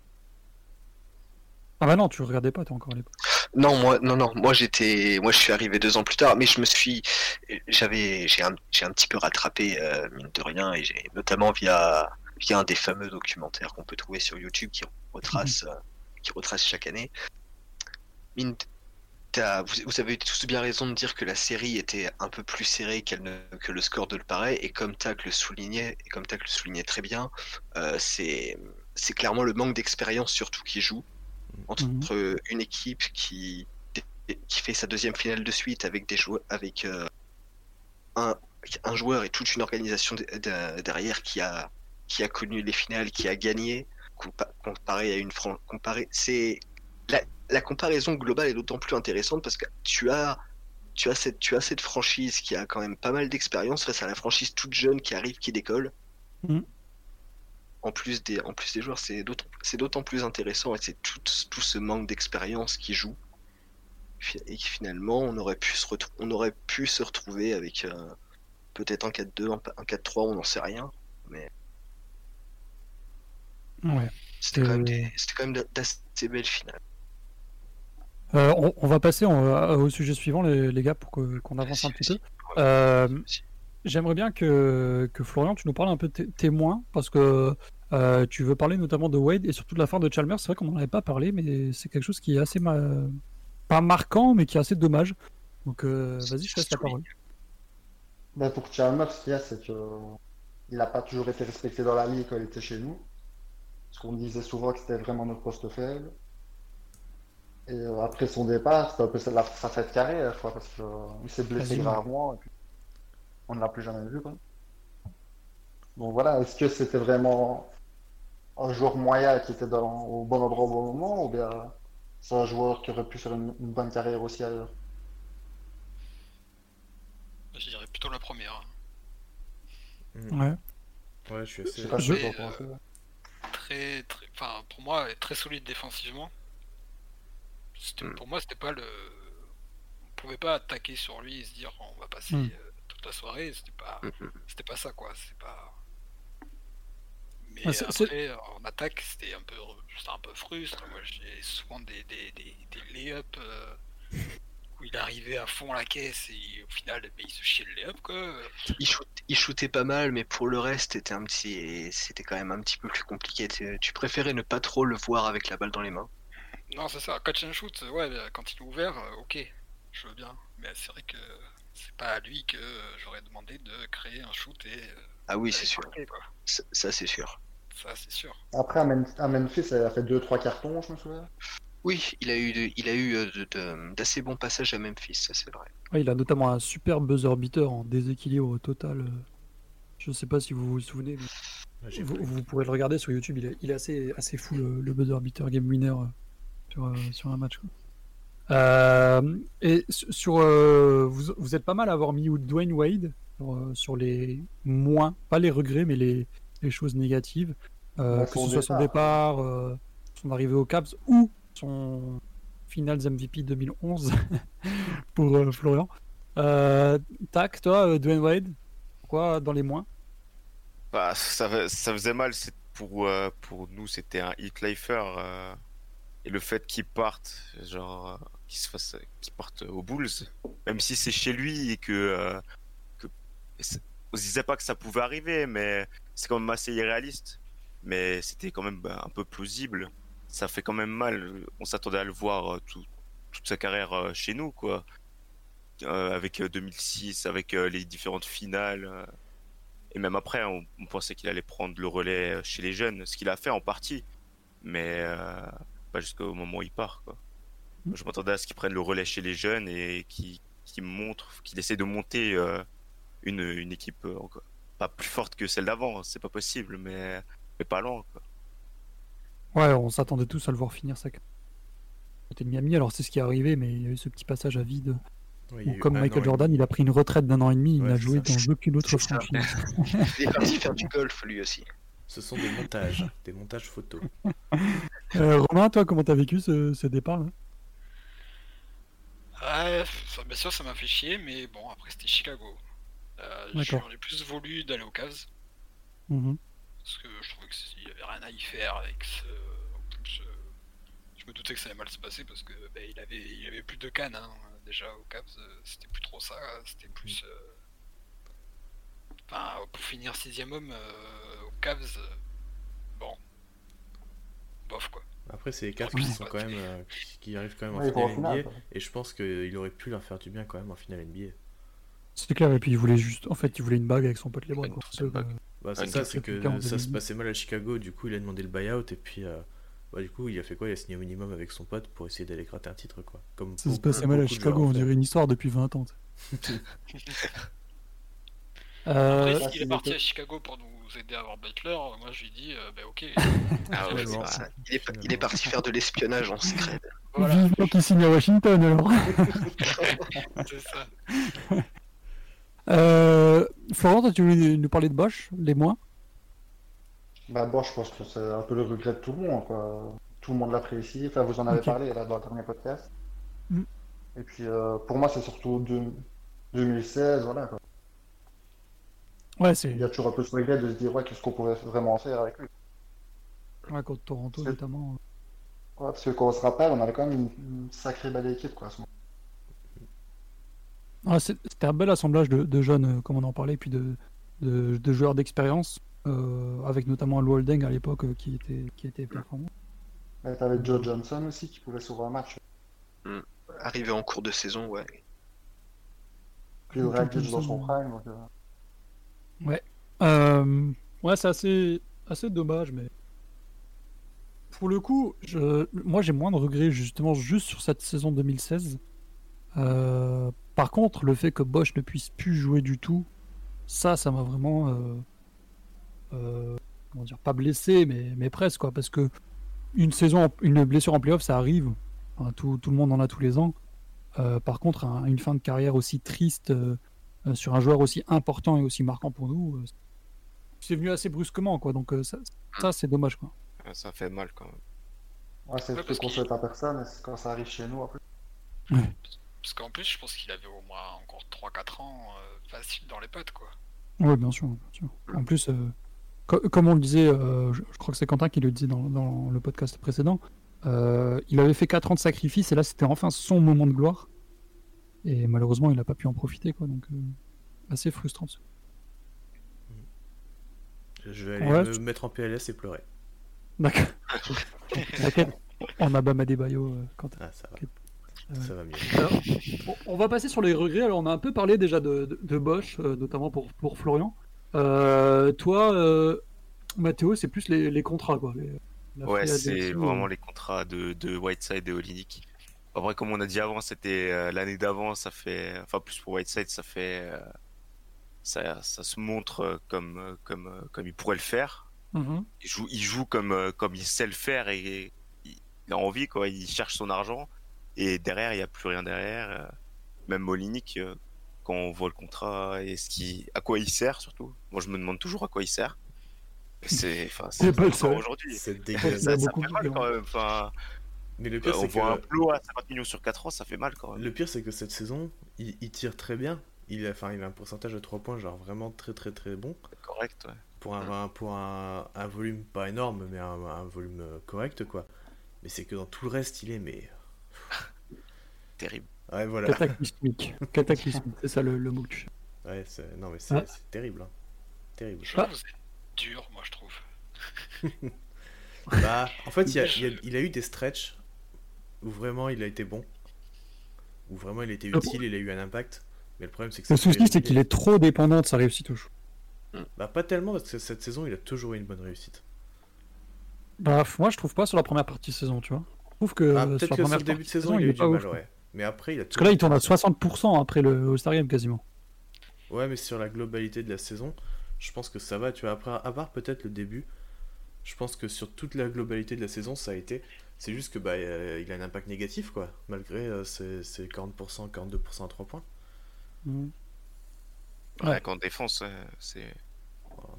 Ah bah non, tu regardais pas, t'es encore à l'époque. Non, moi, non, non, moi j'étais, moi je suis arrivé deux ans plus tard, mais je me suis, j'avais, j'ai un, j'ai un petit peu rattrapé euh, mine de rien, et j'ai notamment via, via un des fameux documentaires qu'on peut trouver sur YouTube qui retrace, euh, qui retrace chaque année. Mine, vous, vous avez tous bien raison de dire que la série était un peu plus serrée qu'elle ne, que le score de le paraît, et comme Tac le soulignait, et comme Tac le soulignait très bien, euh, c'est, c'est clairement le manque d'expérience surtout qui joue entre une équipe qui qui fait sa deuxième finale de suite avec des joueurs avec euh, un un joueur et toute une organisation de- de- derrière qui a qui a connu les finales qui a gagné comparé à une Fran- comparé c'est la, la comparaison globale est d'autant plus intéressante parce que tu as tu as cette tu as cette franchise qui a quand même pas mal d'expérience face à la franchise toute jeune qui arrive qui décolle Mhm. en plus des en plus des joueurs c'est d'autant c'est d'autant plus intéressant et c'est tout, tout ce manque d'expérience qui joue et qui, finalement on aurait pu se on aurait pu se retrouver avec euh, peut-être un 4-2 un, un 4-3 on n'en sait rien mais Ouais. c'était quand même Euh, quand d'assez belles finales Euh, on, on va passer en- au sujet suivant, les, les gars, pour que- qu'on avance un petit peu. Euh. J'aimerais bien que, que Florian, tu nous parles un peu de tes témoins, parce que euh, tu veux parler notamment de Wade et surtout de la fin de Chalmers. C'est vrai qu'on n'en avait pas parlé, mais c'est quelque chose qui est assez ma- pas marquant, mais qui est assez dommage. Donc euh, vas-y, je te laisse la parole. Ben, pour Chalmers, ce qu'il y a, c'est que il n'a pas toujours été respecté dans la ligue quand il était chez nous. Parce qu'on disait souvent que c'était vraiment notre poste faible. Et euh, après son départ, c'était un peu sa, la- sa fête carrière, quoi, parce qu'il s'est blessé gravement et puis on ne l'a plus jamais vu. Quoi. Donc voilà, est-ce que c'était vraiment un joueur moyen qui était dans, au bon endroit au bon moment ou bien c'est un joueur qui aurait pu faire une, une bonne carrière aussi ailleurs? Je dirais plutôt la première. Ouais. Ouais, je suis Je assez. sais pas Je- que vous en pensez. Très, très, enfin, pour moi, très solide défensivement. C'était- Mm. Pour moi, c'était pas le. On pouvait pas attaquer sur lui et se dire on va passer Mm. euh, toute la soirée. C'était pas, c'était pas ça quoi. C'est pas. Mais c'est- après, en attaque, c'était un peu, c'était un peu frustre. Moi, j'ai souvent des, des, des, des lay-up euh, où il arrivait à fond la caisse et au final, ben, il se chiait le lay-up quoi. il, shoot- il shootait pas mal, mais pour le reste, c'était un petit, c'était quand même un petit peu plus compliqué. Tu, tu préférais ne pas trop le voir avec la balle dans les mains? Non, c'est ça. Catch and shoot, ouais, quand il est ouvert, euh, ok, je veux bien. Mais c'est vrai que c'est pas à lui que j'aurais demandé de créer un shoot et. euh, Ah oui, c'est sûr. Ça, ça, c'est sûr. Ça, c'est sûr. Après, à Memphis, elle a fait 2-3 cartons, je me souviens. Oui, il a eu, de- il a eu euh, de- de- d'assez bons passages à Memphis, ça c'est vrai. Ouais, il a notamment un super buzzer beater en déséquilibre total. euh, Je sais pas si vous vous souvenez, mais Ah, vous, vous pourrez le regarder sur YouTube. Il est, il est assez, assez fou le, le buzzer beater game winner euh, sur, euh, sur un match. quoi. Euh, et su- sur, euh, vous, vous êtes pas mal à avoir mis Dwayne Wade sur, euh, sur les moins, pas les regrets, mais les, les choses négatives. Euh, que son ce soit son départ. euh, son arrivée au Cavs ou son Finals MVP 2011 pour euh, Florian. Euh, tac, toi, euh, Dwayne Wade, pourquoi dans les moins? Bah, ça, ça faisait mal. Pour, pour nous, c'était un hit lifer. et le fait qu'il parte, genre, qu'il se fasse, qu'il parte aux Bulls, même si c'est chez lui et que, que on se disait pas que ça pouvait arriver, mais c'est quand même assez irréaliste. Mais c'était quand même bah, un peu plausible. Ça fait quand même mal. On s'attendait à le voir euh, tout- toute sa carrière euh, chez nous, quoi. Euh, avec euh, 2006, avec euh, les différentes finales. euh, et même après, on, on pensait qu'il allait prendre le relais chez les jeunes, ce qu'il a fait en partie, mais pas jusqu'au moment où il part. Quoi. Mm. Je m'attendais à ce qu'il prenne le relais chez les jeunes et qu'il montre, qu'il essaie de monter une, une équipe encore- pas plus forte que celle d'avant, hein, c'est pas possible, mais, mais pas loin. Quoi. Ouais, on s'attendait tous à le voir finir sa carrière. Côté de Miami, alors c'est ce qui est arrivé, mais il y a eu ce petit passage à vide. Où, comme Michael et Jordan, il a pris une retraite d'un an et demi, il n'a joué ça. dans aucune autre franchise. Il est parti faire du golf lui aussi. Ce sont des montages, des montages photos. Euh, Romain, toi, comment t'as vécu ce, ce départ là Ouais, ça, bien sûr, ça m'a fait chier, mais bon, après, c'était Chicago. Euh, plus voulu d'aller aux Cavs, Mhm. parce que je trouvais qu'il y avait rien à y faire avec ce. Je me doutais que ça allait mal se passer parce que ben, il, avait, il avait plus de cannes, hein, déjà aux Cavs, euh, c'était plus trop ça, c'était plus. euh, Enfin, pour finir sixième homme euh, aux Cavs, euh, bon. Bof quoi. Après, c'est les Cavs Oui, qui sont quand même, euh, qui arrivent quand même en Ouais, finale NBA, finale, et je pense qu'il aurait pu leur faire du bien quand même en finale NBA. C'est clair, et puis il voulait juste. En fait, il voulait une bague avec son pote Lebron. Bah, c'est ça, c'est que ça se 2010. passait mal à Chicago, du coup il a demandé le buyout, et puis euh, bah, du coup il a fait quoi? Il a signé au minimum avec son pote pour essayer d'aller gratter un titre, quoi. Comme Ça se passait mal à Chicago, joueurs on dirait une histoire depuis 20 ans. Après, Euh, ça, s'il c'est est parti à Chicago pour nous aider à avoir Butler, moi je lui dis, euh, ben ok. Ah ouais, Ça, il, est, il est parti faire de l'espionnage en secret. voilà, Vivement qu'il signe à Washington alors. c'est ça. Euh, Florent, toi, tu voulais nous parler de Bosch, les mois Bah, bon, je pense que c'est un peu le regret de tout le monde, quoi. Tout le monde l'apprécie. Enfin, vous en avez parlé là dans le dernier podcast. Mm. Et puis, euh, pour moi, c'est surtout deux- 2016, voilà, quoi. Ouais, c'est Il y a toujours un peu ce regret de se dire, ouais, qu'est-ce qu'on pourrait vraiment faire avec lui. ouais, contre Toronto notamment. Ouais, parce que quand on se rappelle, on avait quand même une, sacrée belle équipe, quoi. à ce moment. Ah, C'était un bel assemblage de, de jeunes, euh, comme on en parlait, puis de, de, de joueurs d'expérience, avec notamment Lou Holding à l'époque euh, qui était, qui était performant. Ouais, T'avais Joe Johnson aussi qui pouvait sauver un match. Arrivé en cours de saison, ouais. Puis Joe Dragic dans son prime. donc, euh, Euh, ouais, c'est assez, assez dommage, mais pour le coup, je, moi j'ai moins de regrets justement juste sur cette saison 2016. Euh, par contre, le fait que Bosch ne puisse plus jouer du tout, ça, ça m'a vraiment, euh, euh, comment dire, pas blessé, mais, mais presque quoi, parce que une saison, une blessure en playoff, ça arrive. Enfin, tout, tout le monde en a tous les ans. Euh, par contre, un- une fin de carrière aussi triste euh, euh, sur un joueur aussi important et aussi marquant pour nous, euh, c'est venu assez brusquement, quoi. Donc euh, ça, ça, c'est dommage, quoi. Ça fait mal quand même. Ouais, c'est ce qu'on souhaite à personne, quand ça arrive chez nous, en plus. Parce qu'en plus, je pense qu'il avait au moins encore 3-4 ans euh, facile dans les pattes, quoi. Oui, bien sûr, bien sûr. En plus, euh, comme on le disait, euh, je, je crois que c'est Quentin qui le disait dans, dans le podcast précédent, euh, il avait fait 4 ans de sacrifice et là, c'était enfin son moment de gloire. Et malheureusement, il n'a pas pu en profiter, quoi. Donc, euh, assez frustrant. ça. Je vais aller Ouais, me mettre en PLS et pleurer. D'accord. T'inquiète, on a Bam Adebayo, euh, Quentin. Ah, ça va. Ça va mieux. Alors, on- va passer sur les regrets. Alors, on a un peu parlé déjà de, de, de Bosch, euh, notamment pour, pour Florian. Euh, toi, euh, Mathéo, c'est plus les, les contrats, quoi. les- Ouais, c'est vraiment euh, les contrats de, de Whiteside et Olinik. Après, comme on a dit avant, c'était l'année d'avant, ça fait, enfin plus pour Whiteside, ça fait, ça, ça se montre comme, comme, comme il pourrait le faire. mhm. Il joue, il joue comme, comme il sait le faire et il, a envie, quoi. Il cherche son argent et derrière, il n'y a plus rien derrière. Même Olinik, euh, quand on voit le contrat et ce qui, à quoi il sert surtout. Moi, je me demande toujours à quoi il sert. C'est, enfin, C'est pas le aujourd'hui. C'est dégueulasse. Ça, fait mal quand même. Enfin, Mais le pire, on c'est voit un que... plot à 50 millions sur 4 ans, ça fait mal quand même. Le pire, c'est que cette saison, il, il tire très bien. Il a, enfin, il a un pourcentage de 3 points, genre vraiment très très très bon. Correct, ouais. Pour un, un- pour un, un volume pas énorme, mais un, un volume euh, correct, quoi. Mais c'est que dans tout le reste, il est, mais. Terrible. Ouais, voilà. Cataclysmique. Cataclysmique, c'est ça le, le mot que tu cherches. Ouais, c'est... Non, mais c'est, Ah. c'est terrible. hein. Terrible. Je trouve que vous êtes dur, moi, je trouve. Bah, en fait, il, y a, il, y a, il a eu des stretches où vraiment il a été bon. Où vraiment il a été Le utile, il a eu un impact. Mais le problème, c'est que Le souci, c'est qu'il est trop dépendant de sa réussite au shoot. Bah, pas tellement, parce que cette saison, il a toujours eu une bonne réussite. Bah, moi, je trouve pas sur la première partie de saison, tu vois. Je trouve que Ah, peut-être sur la que sur première le début de partie saison, il a est eu du pas mal, ouf, ouais. Mais après, il a Parce que là, il tourne à 60% après le All-Star Game quasiment. Ouais, mais sur la globalité de la saison, je pense que ça va. Tu vois, après, à part peut-être le début, je pense que sur toute la globalité de la saison, ça a été. C'est juste que bah, euh, il a un impact négatif, quoi. Malgré euh, ses, ses 40%, 42% à 3 points. Mhm. Ouais. Ouais. Qu'en défense, ouais, c'est.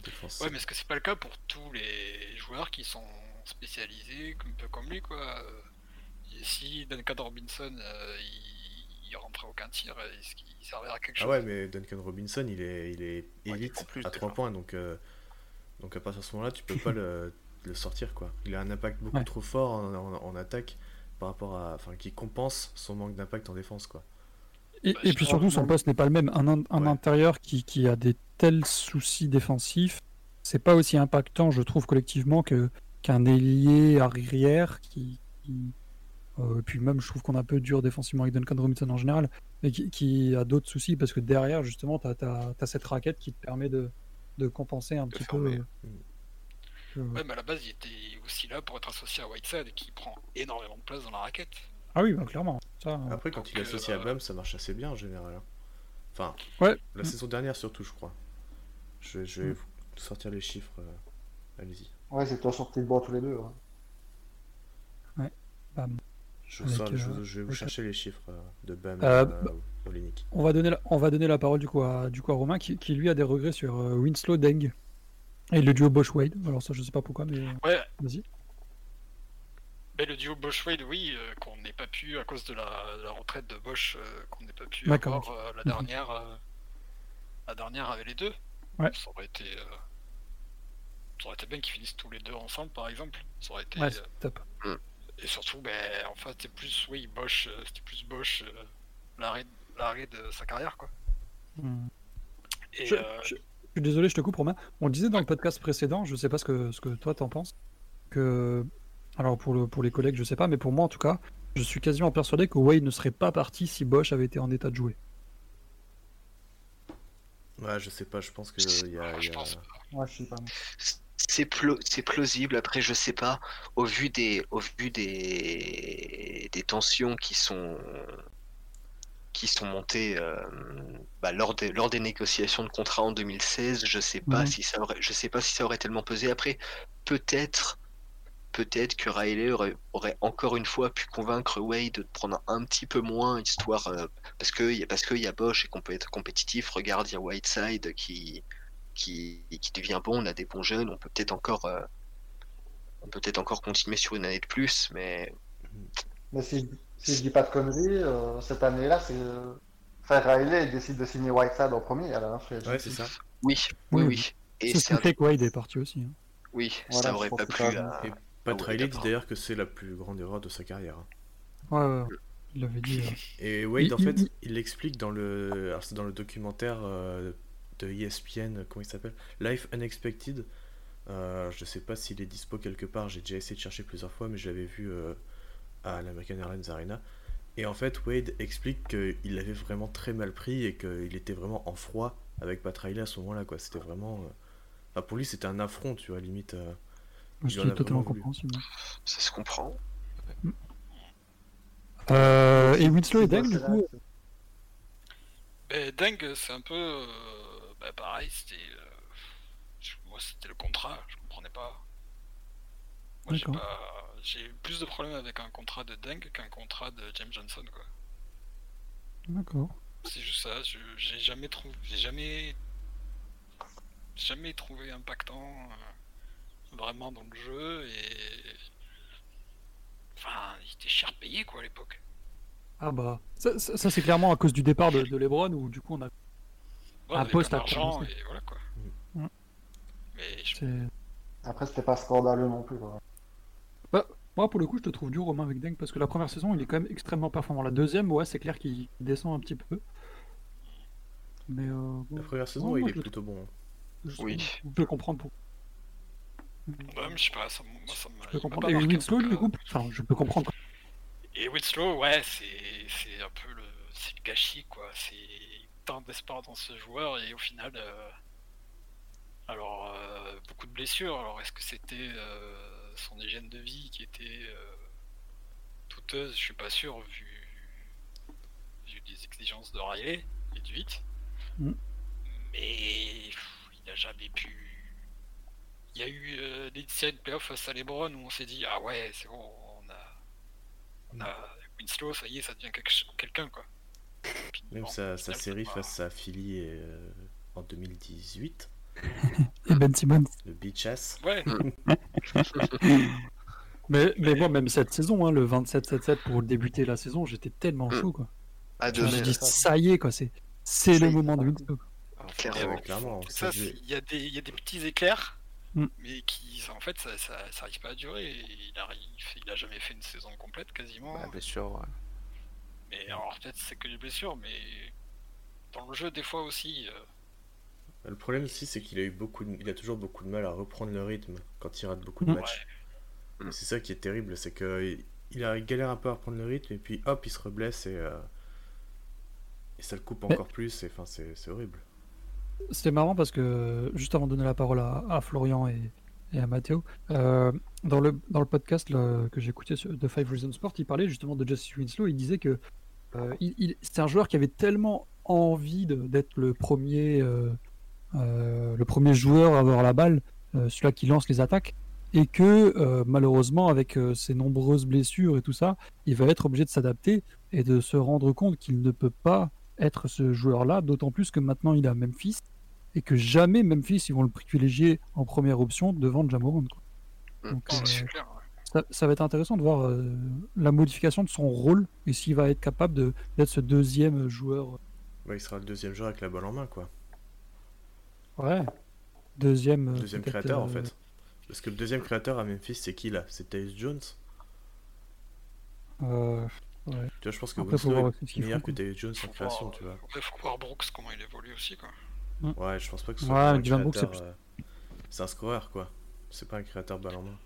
défense. Ouais, mais est-ce que c'est pas le cas pour tous les joueurs qui sont spécialisés, un peu comme lui, quoi euh, Si Duncan Robinson, euh, il, il rentrait aucun tir, est-ce qu'il servait à quelque Ah chose ouais, mais Duncan Robinson, il est, il est élite plus à des 3 fois. points, donc, euh, donc à partir de ce moment-là, tu peux pas le, le sortir, quoi. Il a un impact beaucoup Ouais. trop fort en, en- en attaque par rapport à... Enfin, qui compense son manque d'impact en défense, quoi. Et, Bah, et puis surtout, son poste n'est pas le même. Un, in- un Ouais. intérieur qui, qui a des tels soucis défensifs, c'est pas aussi impactant, je trouve, collectivement, que qu'un ailier arrière qui. qui- euh, et puis même, je trouve qu'on est un peu dur défensivement avec Duncan Robinson en général, mais qui, qui a d'autres soucis parce que derrière, justement, tu as, cette raquette qui te permet de, de compenser un De petit fermer. peu. euh, euh, Ouais, mais à la base, il était aussi là pour être associé à Whiteside, qui prend énormément de place dans la raquette. Ah oui, bah, clairement. Ça, euh, Après, quand il est associé à euh, Bam, ça marche assez bien en général. hein. Enfin, Ouais. la Mm. saison dernière surtout, je crois. Je, je vais Mm. vous sortir les chiffres. Allez-y. Ouais, c'est toi sorti de bois tous les deux. hein. bam. Je, Avec, sors- je- euh, je vais vous chercher les chiffres euh, de Bam Euh, euh, Olynyk. On va donner la, on va donner la parole du coup à, du coup, à Romain qui, qui, lui a des regrets sur euh, Winslow Deng et le duo Bosch-Wade. Alors ça je sais pas pourquoi mais Ouais, vas-y. mais le duo Bosch-Wade, oui, euh, qu'on n'ait pas pu, à cause de la, retraite de Bosch, euh, qu'on n'ait pas pu D'accord, avoir euh, la Mhm. dernière. euh, la dernière avec les deux. Ouais. Ça aurait été. euh, ça aurait été bien qu'ils finissent tous les deux ensemble, par exemple. Ça aurait été. Ouais, euh, top. Et surtout, ben, en fait, c'était plus, oui, Bosch, euh, c'était plus Bosch, euh, l'arrêt, l'arrêt de sa carrière, quoi. Hmm. Et Je, euh, je- je suis désolé, je te coupe Romain. On le disait dans le podcast précédent, je sais pas ce que, ce que toi t'en penses, que alors pour, le, pour les collègues je sais pas, mais pour moi en tout cas, je suis quasiment persuadé que Wade ne serait pas parti si Bosch avait été en état de jouer. Ouais, je sais pas, je pense que il y a. y a- pense. Ouais, je sais pas. C'est plausible. Après, je sais pas. Au vu des, au vu des, des tensions qui sont, qui sont montées euh, bah, lors des, lors des négociations de contrat en 2016, je sais pas si ça aurait, je sais pas si ça aurait tellement pesé. Après, peut-être, peut-être que Riley aurait, aurait encore une fois pu convaincre Wade de prendre un petit peu moins, histoire euh, parce que parce qu'il y a Bosch et qu'on peut être compétitif. Regarde, il y a Whiteside qui qui, qui devient bon, on a des bons jeunes, on peut peut-être encore, euh, on peut peut-être encore continuer sur une année de plus, mais Mais si, si je dis pas de conneries, euh, cette année-là, c'est. euh, Enfin, Riley décide de signer Whiteside en premier, alors. hein, Ouais, c'est ça. oui, oui, Oui, oui. Et C'est fait que Wade est parti aussi. hein. oui, Voilà, ça aurait pas plu à. Et Pat Riley dit d'ailleurs que c'est la plus grande erreur de sa carrière. hein. Ouais, ouais, ouais. Il l'avait dit. euh. Et Wade, Il- en il- fait, il- l'explique dans le, dans le documentaire euh, de ESPN, comment il s'appelle? Life Unexpected. Euh, je sais pas s'il est dispo quelque part, j'ai déjà essayé de chercher plusieurs fois, mais je l'avais vu euh, à l'American Airlines Arena. Et en fait, Wade explique qu'il l'avait vraiment très mal pris et qu'il était vraiment en froid avec Pat Riley à ce moment-là, quoi. C'était vraiment. euh, enfin, pour lui, c'était un affront, tu vois, limite. euh, Ce Il qui en est a totalement compréhensible. Ça se comprend. Euh, et Winslow et Deng, du coup, c'est- Ben, dingue, c'est un peu. Ben, pareil, c'était. euh, moi, c'était le contrat, je comprenais pas. Moi, j'ai pas. J'ai eu plus de problèmes avec un contrat de dingue qu'un contrat de James Johnson, quoi. D'accord. C'est juste ça, je- j'ai jamais trouvé. J'ai jamais. Jamais trouvé impactant euh, vraiment dans le jeu et. Enfin, il était cher payé, quoi, à l'époque. Ah bah, ça, ça- ça, c'est clairement à cause du départ de, de LeBron où du coup on a. Ouais, Un poste commencer. et voilà, quoi. Mm. Mais je- c'est- Après, c'était pas scandaleux non plus. Quoi. Moi pour le coup je te trouve dur Romain avec Deng parce que la première saison il est quand même extrêmement performant. La deuxième ouais c'est clair qu'il descend un petit peu. Mais euh, bon, La première saison, Ouais, il moi, est plutôt bon. hein. je, Oui. je peux comprendre pour. Ouais, mais je sais pas, ça, m- moi ça m'a. Je peux comprendre. pas Et Winslow du coup, enfin je peux comprendre. Et Winslow, ouais, c'est c'est un peu le, c'est le gâchis, quoi. C'est tant d'espoir dans ce joueur et au final, euh, alors euh, beaucoup de blessures. Alors est-ce que c'était euh, son hygiène de vie qui était douteuse? Je suis pas sûr vu, vu des exigences de Riley et du 8. Mm. Mais pff, il n'a jamais pu. Il y a eu euh, des séries de playoffs face à LeBron où on s'est dit ah ouais c'est bon on a on a Winslow ça y est ça devient quelqu'un quoi. Même bon, sa, série face à Philly euh, en 2018, Et Ben Simmons. Le beach ass. Ouais, Mais, mais moi, même cette saison, hein, le 27-7-7 pour débuter la saison, j'étais tellement Mm. chaud. Quoi. À Je deux me suis dit, ça. y est, quoi. C'est, c'est le moment de Winslow. Clairement. Ouais, clairement. ça, il y, a des- il y a des petits éclairs, Mm. mais qui, ça, en fait, ça, ça, ça arrive pas à durer. Il a, il a jamais fait une saison complète quasiment. Ouais, bien sûr. ouais. Mais alors peut-être c'est que des blessures, mais dans le jeu des fois aussi. euh, Le problème aussi, c'est qu'il a eu beaucoup, de- il a toujours beaucoup de mal à reprendre le rythme quand il rate beaucoup de Mm. matchs. Ouais. C'est ça qui est terrible, c'est que il a galère un peu à reprendre le rythme et puis hop, il se reblesse et, euh, et ça le coupe Mais- encore plus. Et enfin, c'est c'est horrible. C'était marrant parce que, juste avant de donner la parole à, à Florian et, et à Mathéo, euh, dans, le, dans le podcast là, que j'écoutais de Five Reasons Sport, il parlait justement de Justice Winslow. Il disait que euh, il, il- c'est un joueur qui avait tellement envie d'être le premier, euh, euh, le premier joueur à avoir la balle, celui-là qui lance les attaques, et que malheureusement, avec ses nombreuses blessures et tout ça, il va être obligé de s'adapter et de se rendre compte qu'il ne peut pas être ce joueur-là, d'autant plus que maintenant il à Memphis et que jamais Memphis ils vont le privilégier en première option devant Jamoran. quoi. Donc, c'est clair. Ouais. ça, ça va être intéressant de voir euh, la modification de son rôle et s'il va être capable de- d'être ce deuxième joueur. Ouais, il sera le deuxième joueur avec la balle en main, quoi. Ouais. Deuxième. euh, Deuxième créateur, en euh, fait. Parce que le deuxième créateur à Memphis, c'est qui là? C'est Tyus Jones? Euh, Tu vois, je pense que Après, Winslow voir est meilleur que. Tyus Jones en création, tu vois. Ouais, faut voir Brooks comment il évolue aussi quoi. Ouais, je pense pas que ce Ouais, soit mais un Brooks, c'est euh, C'est un scoreur, quoi. C'est pas un créateur balle en main.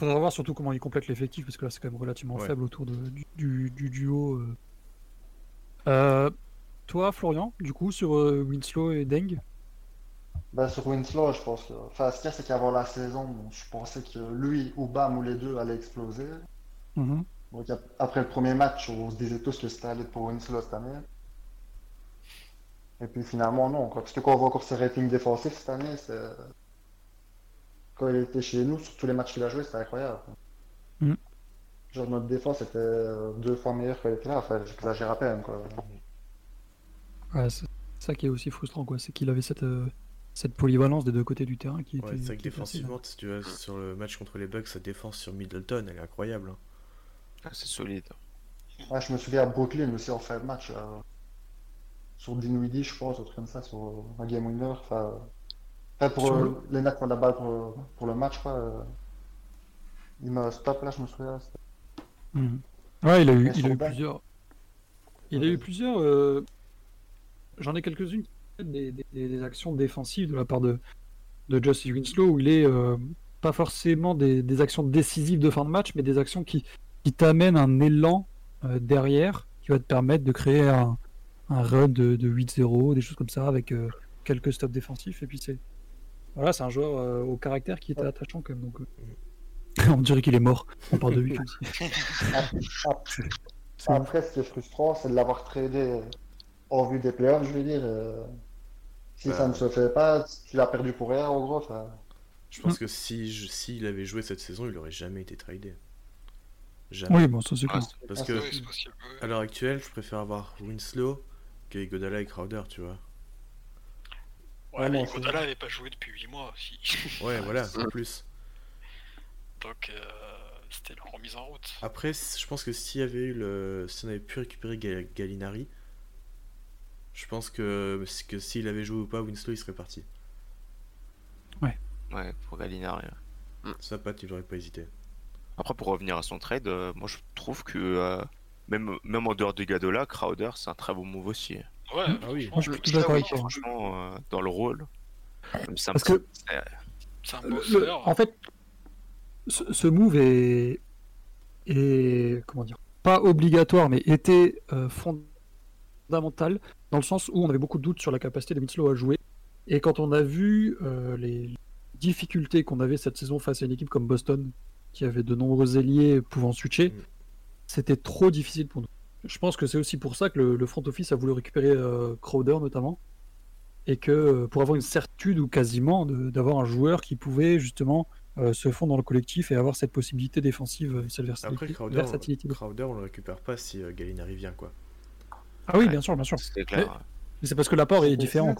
Faudra voir surtout comment il complète l'effectif parce que là c'est quand même relativement Ouais. faible autour de, du, du- du duo. euh. Euh, toi, Florian, du coup, sur euh, Winslow et Deng? Ben, sur Winslow, je pense que. Enfin, ce qu'il y a, c'est qu'avant la saison, bon, je pensais que lui ou Bam ou les deux allaient exploser. Mhm. Donc, ap- après le premier match, on se disait tous que c'était allé pour Winslow cette année. Et puis finalement, non. Quoi. Parce que quand on voit encore ses ratings défensifs cette année, c'est. Quand il était chez nous, sur tous les matchs qu'il a joué, c'était incroyable. Mhm. Genre, notre défense était euh, deux fois meilleure qu'elle était là. Enfin, j'exagère à peine. Quoi. Ouais, c'est ça qui est aussi frustrant, quoi. C'est qu'il avait cette, euh, cette polyvalence des deux côtés du terrain qui était. Ouais, c'est vrai que assez défensivement, si tu vois, sur le match contre les Bucks, sa défense sur Middleton, elle est incroyable. hein. Ah, c'est solide. Ouais, je me souviens à Brooklyn aussi en fin de match. euh, sur Dinwiddie, je pense, un truc comme ça, sur un game winner. Enfin, enfin, pour euh, le- les la balle pour, pour le match, quoi. euh, il me stop là, je me souviens. Mhm. Ouais, il a eu, il a eu plusieurs. Il a eu plusieurs. euh, J'en ai quelques-unes. Des, des- des actions défensives de la part de, de Justice Winslow où il est euh, pas forcément des, des actions décisives de fin de match, mais des actions qui, qui t'amènent un élan euh, derrière qui va te permettre de créer un, un run de, de 8-0, des choses comme ça avec euh, quelques stops défensifs. Et puis c'est. Voilà, c'est un joueur euh, au caractère qui était attachant quand même. Donc, euh, On dirait qu'il est mort. On parle de lui aussi. Ap- ap- Après, ce qui est frustrant, c'est de l'avoir tradé en vue des playoffs, je veux dire. euh, Si Bah. ça ne se fait pas, tu l'as perdu pour rien, en gros. Je pense que si je- s'il avait joué cette saison, il aurait jamais été tradé. Jamais. Oui, bon, ça c'est Ah, clair. c'est- Parce Ah, que Oui, à l'heure actuelle, je préfère avoir Winslow que Godala et Crowder, tu vois. Ouais, Ouais, mais Iguodala n'avait pas joué depuis 8 mois aussi. Ouais, voilà, en plus. Donc euh, c'était la remise en route. Après, je pense que s'il y avait eu le, si on avait pu récupérer Ga- Gallinari, je pense que, que s'il avait joué ou pas, Winslow il serait parti. Ouais, pour Gallinari. ouais. Ça, Pat, il aurait pas hésité. Après, pour revenir à son trade, euh, moi je trouve que euh, même, même en dehors de Gadola, Crowder c'est un très bon move aussi. Ouais, Ah oui. Moi, je suis plutôt d'accord avec toi. Franchement, euh, dans le rôle. Même ça Parce que- un Le- en fait, ce, ce move est, est comment dire, pas obligatoire, mais était euh, fondamental dans le sens où on avait beaucoup de doutes sur la capacité de Winslow à jouer. Et quand on a vu euh, les difficultés qu'on avait cette saison face à une équipe comme Boston, qui avait de nombreux ailiers pouvant switcher, Mm. c'était trop difficile pour nous. Je pense que c'est aussi pour ça que le, le front office a voulu récupérer euh, Crowder notamment, et que euh, pour avoir une certitude ou quasiment d'avoir un joueur qui pouvait justement euh, se fondre dans le collectif et avoir cette possibilité défensive, cette Après, versatilité. Crowder, versatilité. Crowder, on le récupère pas si euh, Gallinari vient, quoi. Ah oui, Ouais. bien sûr, bien sûr. c'est clair. Mais c'est parce que l'apport est différent.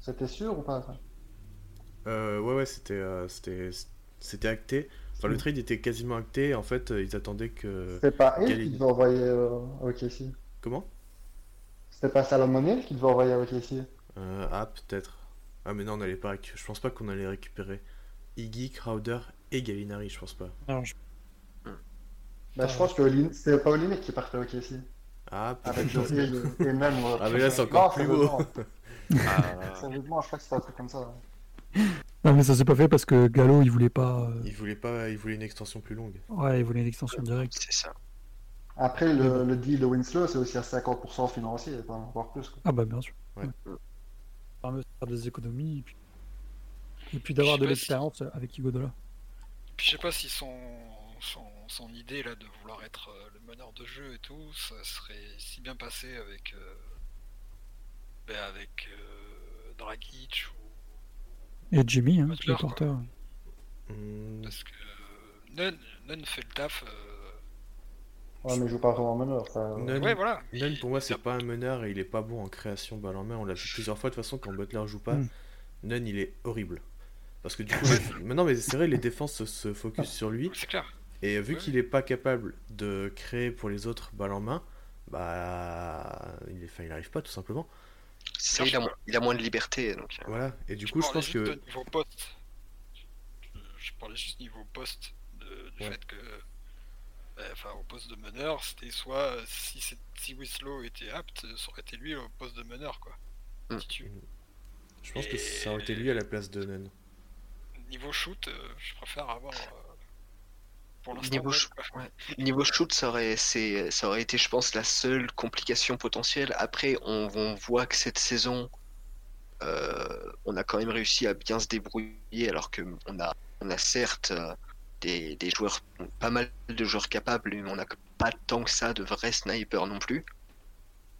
C'était sûr ou pas ça? Euh, ouais, ouais, c'était, euh, c'était, c'était acté. Enfin, le trade était quasiment acté. En fait, euh, ils attendaient que. C'était pas elle qui devait envoyer euh, à OKC. Comment? C'était pas Salomon Hill qui devait envoyer à OKC. Euh, Ah, peut-être. Ah, mais non, on allait pas. Je pense pas qu'on allait récupérer Iggy, Crowder et Gallinari. Je pense pas. Alors, je- Bah, je pense que Olin- c'était pas Olinik qui partait à OKC. Ah, Avec peut-être. Hill et même. euh, Ah, mais là, c'est encore Non, plus beau. sérieusement. Ah, Sérieusement, je crois que c'était un truc comme ça. Non, mais ça s'est pas fait parce que Gallo, il voulait pas. euh, Il voulait pas. Il voulait une extension plus longue. Ouais, il voulait une extension directe. C'est ça. Après, le, le deal de Winslow, c'est aussi à 50% financier, enfin, voire plus. Quoi. Ah bah bien sûr. Ouais. Ça permet de faire des économies et puis, et puis d'avoir de pas si- l'expérience avec Igodola. Puis je sais pas si son, son, son idée là de vouloir être euh, le meneur de jeu et tout, ça serait si bien passé avec euh, ben, avec euh, Dragic ou Et Jimmy, hein, Butler, le porteur. Hmm, parce que euh, Nunn, Nunn fait le taf. euh, Ouais, mais il joue pas vraiment meneur. ça. Nunn, Ouais voilà. Nunn, pour moi, c'est a- pas un meneur et il est pas bon en création balle en main. On l'a vu plusieurs fois de toute façon quand Butler joue pas. Mm. Nunn, il est horrible. Parce que du coup, maintenant, mais c'est vrai, les défenses se- se focus sur lui. C'est clair. Et vu Ouais. qu'il est pas capable de créer pour les autres balle en main, bah, il, est, enfin, il arrive pas tout simplement. Ça, il, a, mo- il a moins de liberté. Donc, euh, Voilà. Et du Je coup, je parlais pense juste que de niveau poste. Je, je parlais juste niveau poste de- du Ouais. fait que ben, enfin au poste de meneur, c'était soit euh, si si Winslow était apte, ça aurait été lui au poste de meneur quoi. Mm. Titu. je pense que ça aurait été lui à la place de Nunn. Niveau shoot, euh, je préfère avoir euh, pour l'instant. Niveau ouais, shoot, quoi. ouais. Niveau shoot, ça aurait, c'est, ça aurait été, je pense, la seule complication potentielle. Après, on, on voit que cette saison, euh, on a quand même réussi à bien se débrouiller, alors que on a, on a certes euh, des, des joueurs, pas mal de joueurs capables, mais on n'a pas tant que ça de vrais snipers non plus.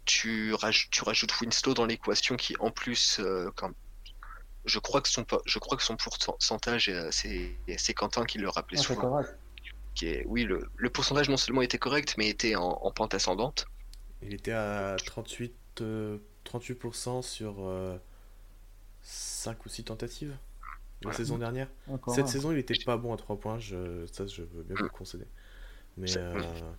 Tu, raj- tu rajoutes Winslow dans l'équation qui, en plus, euh, quand, je crois que son, je crois que son pourcentage, c'est, Quentin qui le rappelait Ah, c'est souvent correct. Qui est, oui, le, le pourcentage non seulement était correct, mais était en, en pente ascendante. Il était à 38, euh, 38% sur euh, 5 ou 6 tentatives la saison dernière. Encore Cette un. saison, il était pas bon à 3 points, je, ça je veux bien vous le concéder. Mais C'est- euh,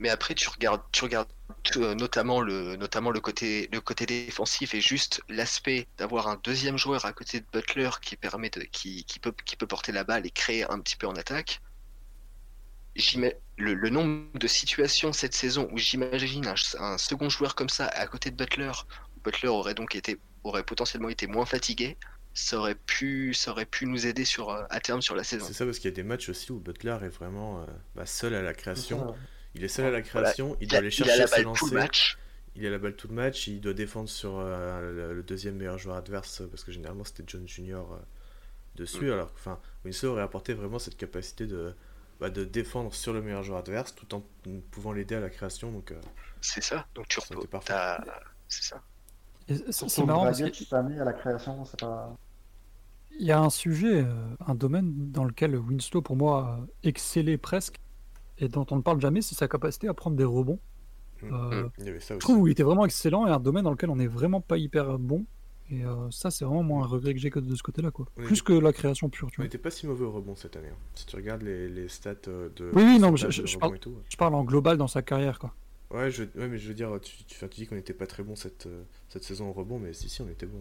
Mais après, tu regardes, tu regardes euh, notamment le, notamment le côté, le côté défensif et juste l'aspect d'avoir un deuxième joueur à côté de Butler qui permet de, qui, qui peut, qui peut porter la balle et créer un petit peu en attaque. Le, le nombre de situations cette saison où j'imagine un, un second joueur comme ça à côté de Butler, Butler aurait donc été, aurait potentiellement été moins fatigué, ça aurait pu, ça aurait pu nous aider sur, euh, à terme sur la saison. c'est ça parce qu'il y a des matchs aussi où Butler est vraiment euh, bah, seul à la création. Il est seul à la création, il Il doit a, aller il a chercher la ses balle tout lancers. le match. Il a la balle tout le match, il doit défendre sur euh, le, deuxième meilleur joueur adverse, parce que généralement c'était John Junior euh, dessus, Mm. alors que enfin, Winslow aurait apporté vraiment cette capacité de, bah, de défendre sur le meilleur joueur adverse tout en pouvant l'aider à la création. Donc, euh, C'est ça. Donc tu Ça aurait repos- été parfait. t'as- C'est ça. C'est marrant parce à la création, c'est pas. y a un sujet, euh, un domaine dans lequel Winslow, pour moi, a excellé presque, et dont on ne parle jamais, c'est sa capacité à prendre des rebonds. mm, Euh, il y avait ça Je trouve qu'il était vraiment excellent et un domaine dans lequel on n'est vraiment pas hyper bon. Et euh, ça, c'est vraiment moi un regret que j'ai que de ce côté-là, quoi. On Plus que la création pure, tu On n'était pas si mauvais au rebond cette année. hein. Si tu regardes les, les stats euh, de. Oui, oui, non, mais je- je parle- et tout, ouais. Je parle en global dans sa carrière, quoi. Ouais, je, ouais, mais je veux dire, tu, tu, dis qu'on n'était pas très bon cette, euh, cette saison au rebond, mais si, si, on était bon.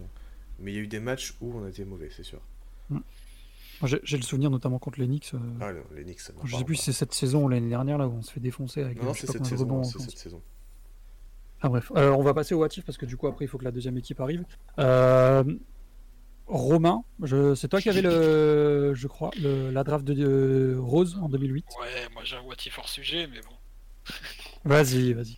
Mais il y a eu des matchs où on était mauvais, c'est sûr. Moi, J'ai le souvenir notamment contre les Knicks. euh, Ah non, Knicks, ça je sais plus si c'est cette saison ou l'année dernière, là, où on se fait défoncer avec Non, non, sais c'est cette saison. cette saison. Ah bref, Alors, on va passer au Watif parce que du coup après il faut que la deuxième équipe arrive. Euh, Romain, c'est toi qui avais le, je crois, le... la draft de de Rose en 2008. Ouais, moi j'ai un what if hors sujet, mais bon. Vas-y, vas-y.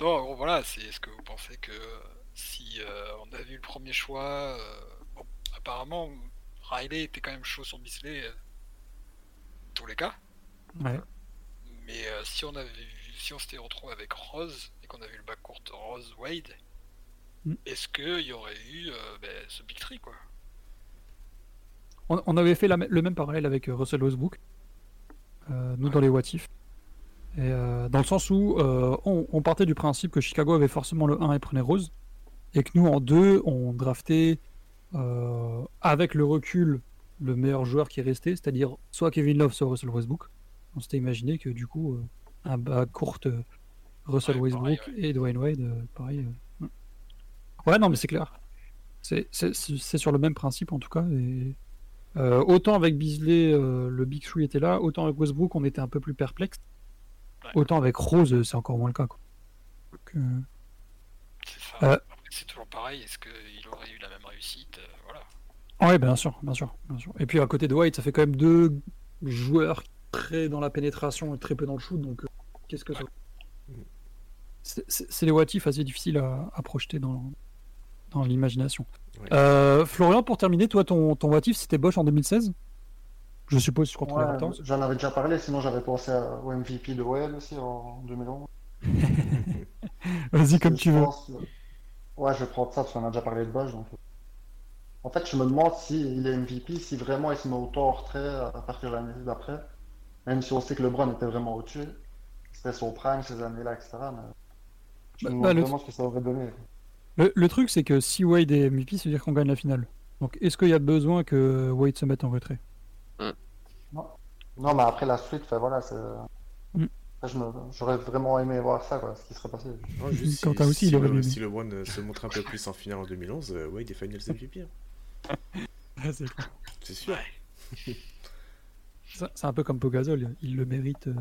Non, en gros, voilà, c'est est-ce que vous pensez que euh, si euh, on avait eu le premier choix, euh, bon, apparemment Riley était quand même chaud sur Bisley, euh, tous les cas. Ouais. Mais euh, si on avait vu- si on s'était retrouvé avec Rose qu'on eu le backcourt Rose Wade, Mm. est-ce qu'il y aurait eu euh, ben, ce big tree quoi? On, on avait fait la le même parallèle avec euh, Russell Westbrook, euh, nous dans les. Et euh, dans le sens où on, on partait du principe que Chicago avait forcément le 1 et prenait Rose, et que nous en 2 on draftait avec le recul, le meilleur joueur qui est resté, c'est-à-dire soit Kevin Love, soit Russell Westbrook. On s'était imaginé que du coup, un bas courte Russell Ouais, pareil, Westbrook et Dwayne Wade, euh, pareil. euh, Ouais, non, mais c'est clair. C'est sur le même principe en tout cas. Et, euh, autant avec Beasley, euh, le Big Three était là, autant avec Westbrook, on était un peu plus perplexe. Ouais. Autant avec Rose, c'est encore moins le cas. C'est. Euh. Toujours pareil. Est-ce qu'il aurait eu la même réussite Voilà. Ouais, bien sûr, bien sûr, bien sûr. Et puis à côté de White, ça fait quand même deux joueurs très dans la pénétration et très peu dans le shoot, donc qu'est-ce que ça C'est- des what if assez difficiles à, à projeter dans, dans l'imagination. Euh, Florian, pour terminer, toi, ton, ton what if, c'était Bosch en 2016 Je suppose contre Ouais. J'en avais déjà parlé, sinon j'avais pensé à- au MVP de OL aussi en 2011. Vas-y, comme tu veux. pense- Ouais, je vais prendre ça parce qu'on a déjà parlé de Bosch. Donc... En fait, je me demande s'il est MVP, si vraiment il se met autant en retrait à partir de l'année d'après. Même si on sait que LeBron était vraiment au-dessus. C'était son prime ces années-là, etc. Mais... Je Bah, me bah, demande le- vraiment ce que ça aurait donné. Le, le truc, c'est que si Wade est MVP, ça veut dire qu'on gagne la finale. Donc est-ce qu'il y a besoin que Wade se mette en retrait? Non, mais après la suite, voilà, c'est. Mm. J'aurais vraiment aimé voir ça, quoi, ce qui serait passé. Non, juste Quant si, à aussi, si il aurait le- si LeBron euh, se montre un peu plus en finale en 2011, euh, ouais, des Finals MVP. hein. C'est C'est sûr. C'est un peu comme Pogazol, il le mérite. euh,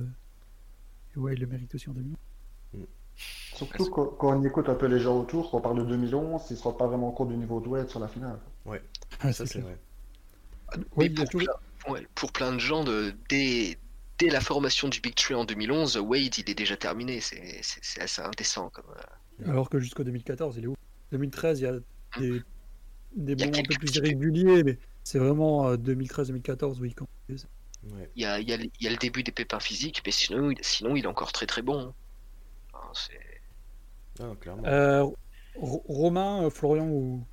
et ouais, il le mérite aussi en 2000. Surtout quand, quand on écoute un peu les gens autour, quand on parle de 2011, ils se rendent pas vraiment compte du niveau de Wade sur la finale. Ah, Ça, c'est vrai. Ouais, a pour, plein, ouais, pour plein de gens, de, dès, dès la formation du Big Tree en 2011, Wade, il est déjà terminé. C'est assez indécent. Comme, euh, Alors que jusqu'au 2014, il est où? 2013, il y a des, des a moments un peu plus irréguliers, mais c'est vraiment euh, 2013-2014 où il compte. Ouais. Il y, a, il, y a, le- il y a le début des pépins physiques, mais sinon, il- sinon il est encore très très bon. Ah. Euh, Ro- Romain, euh, Florian ou,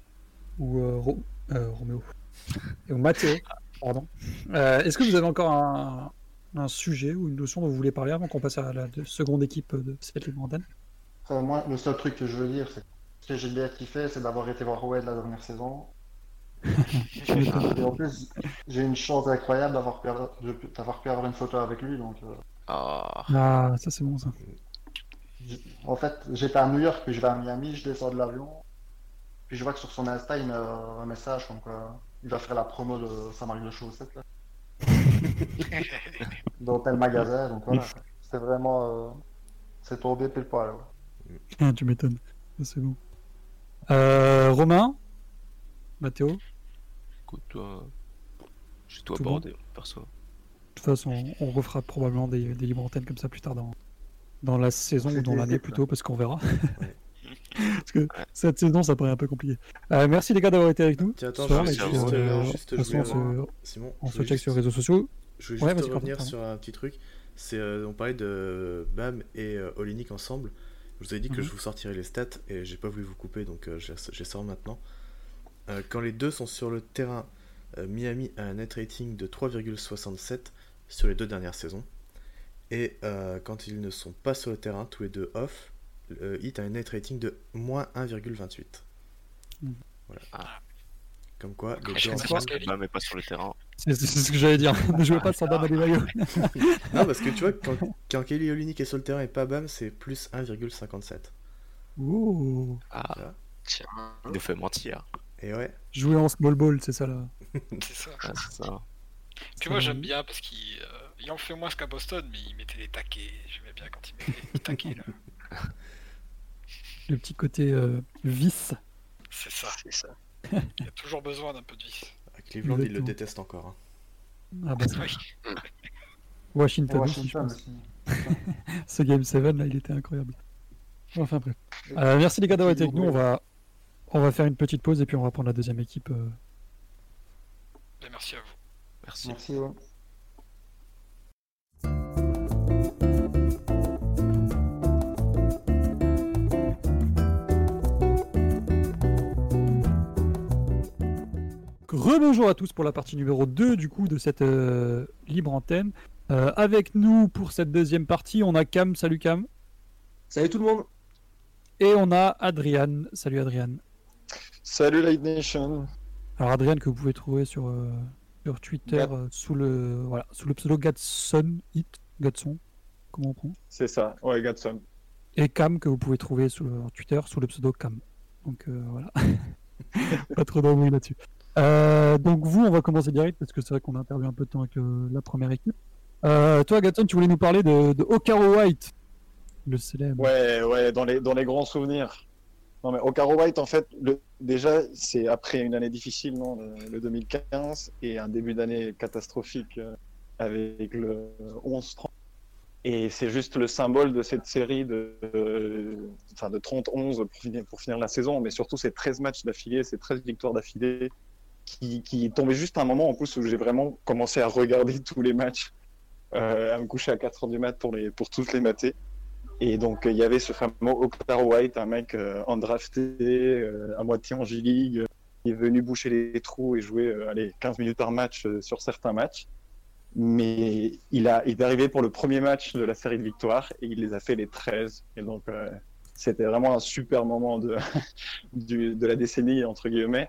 ou euh, Ro- euh, Roméo ou Mathéo, pardon. Euh, Est-ce que vous avez encore un, un sujet ou une notion dont vous voulez parler avant qu'on passe à la de- seconde équipe de cette Après, moi, le seul truc que je veux dire, c'est que ce que j'ai bien kiffé, c'est d'avoir été voir Wade la dernière saison. Et en plus, j'ai une chance incroyable d'avoir pu, avoir- pu une photo avec lui. Donc, euh, Ah, Ah, ça c'est bon ça. En fait, j'étais à New York, puis je vais à Miami, je descends de l'avion. Puis je vois que sur son Insta, il met euh, un message comme quoi il va faire la promo de sa marque de chaussettes. Là. Dans tel magasin, donc voilà. C'était vraiment. euh, C'est tombé pile poil. ouais. Ah, tu m'étonnes. C'est bon. Euh, Romain? Mathéo? De écoute, toi, j'ai tout Tout abordé, perso. toute façon, on refera probablement des, des libres antennes comme ça plus tard dans, dans la saison ou dans l'année plutôt, parce qu'on verra. parce que cette saison, ça paraît un peu compliqué. Euh, merci les gars d'avoir été avec nous. Tiens, attends, soir, je voulais puis, juste, euh, euh, de juste, toute voulais façon, on avoir- se- Simon, on je se voulais check juste- sur les réseaux sociaux. Je veux Ouais, juste revenir pardon, sur un petit truc. C'est, euh, on parlait de Bam et euh, Olinik ensemble. Je vous avais dit que Mhm. je vous sortirais les stats et j'ai pas voulu vous couper donc euh, les sors maintenant. Euh, quand les deux sont sur le terrain, euh, Miami a un net rating de 3,67 sur les deux dernières saisons. Et euh, quand ils ne sont pas sur le terrain, tous les deux off, le Heat a un net rating de moins 1,28. Mhm. Voilà. Ah. Comme quoi, les Je deux ensemble- parce que Bam est pas sur le terrain. C'est ce que j'allais dire. ne jouez pas sans Bam Adebayo. Non, parce que tu vois, quand, quand Kelly Olynyk est sur le terrain et pas Bam, c'est plus 1,57. Ouh. Ah, Tiens. il nous fait mentir. Et ouais, Jouer en small ball, c'est ça là. C'est ça. Ah, c'est ça. Puis moi j'aime bien parce qu'il il en fait moins qu'à Boston, mais il mettait des taquets. J'aimais bien quand il mettait des taquets là. Le petit côté euh, vice. C'est ça. C'est ça. Il y a toujours besoin d'un peu de vis. à Cleveland, il le Exactement. déteste encore. hein. Ah bah ça. Oui. Washington, Et aussi, je Washington pense. aussi. Ce Game 7 là, il était incroyable. Enfin bref. Euh, merci les gars d'avoir été avec nous. On va, on va faire une petite pause et puis on va prendre la deuxième équipe. euh. Et merci à vous. Merci. Merci. ouais. Rebonjour à tous pour la partie numéro 2 du coup de cette euh, libre antenne. Euh, avec nous pour cette deuxième partie, on a Cam. Salut Cam. Salut tout le monde. Et on a Adrian. Salut Adrian. Salut Light Nation. Alors Adrien que vous pouvez trouver sur, euh, sur Twitter euh, sous le voilà sous le pseudo Gadson Hit Gadson comment on prend C'est ça, ouais, Gatson. et Cam que vous pouvez trouver sur Twitter sous le pseudo Cam. Donc euh, voilà. Pas trop d'embrouille là-dessus. Euh, donc vous, on va commencer direct parce que c'est vrai qu'on a perdu un peu de temps avec le- la première équipe. Euh, toi, Gatson, tu voulais nous parler de, de White, le célèbre. Ouais, ouais, dans les, dans les grands souvenirs. Non, mais Okaro White, en fait, déjà, c'est après une année difficile, non, le, le 2015, et un début d'année catastrophique euh, avec le 11-30. Et c'est juste le symbole de cette série de, euh, de 30-11 pour finir, pour finir la saison, mais surtout ces 13 matchs d'affilée, ces 13 victoires d'affilée, qui, tombaient juste à un moment en plus où j'ai vraiment commencé à regarder tous les matchs, euh, à me coucher à 4 heures du mat pour, les, pour tous les mater. Et donc, il y avait ce fameux Okaro White, un mec euh, undrafté, euh, à moitié en G-League, qui est venu boucher les trous et jouer euh, allez, 15 minutes par match sur certains matchs. Mais il, a, il est arrivé pour le premier match de la série de victoires et il les a fait les 13. Et donc, c'était vraiment un super moment de, du- de la décennie, entre guillemets,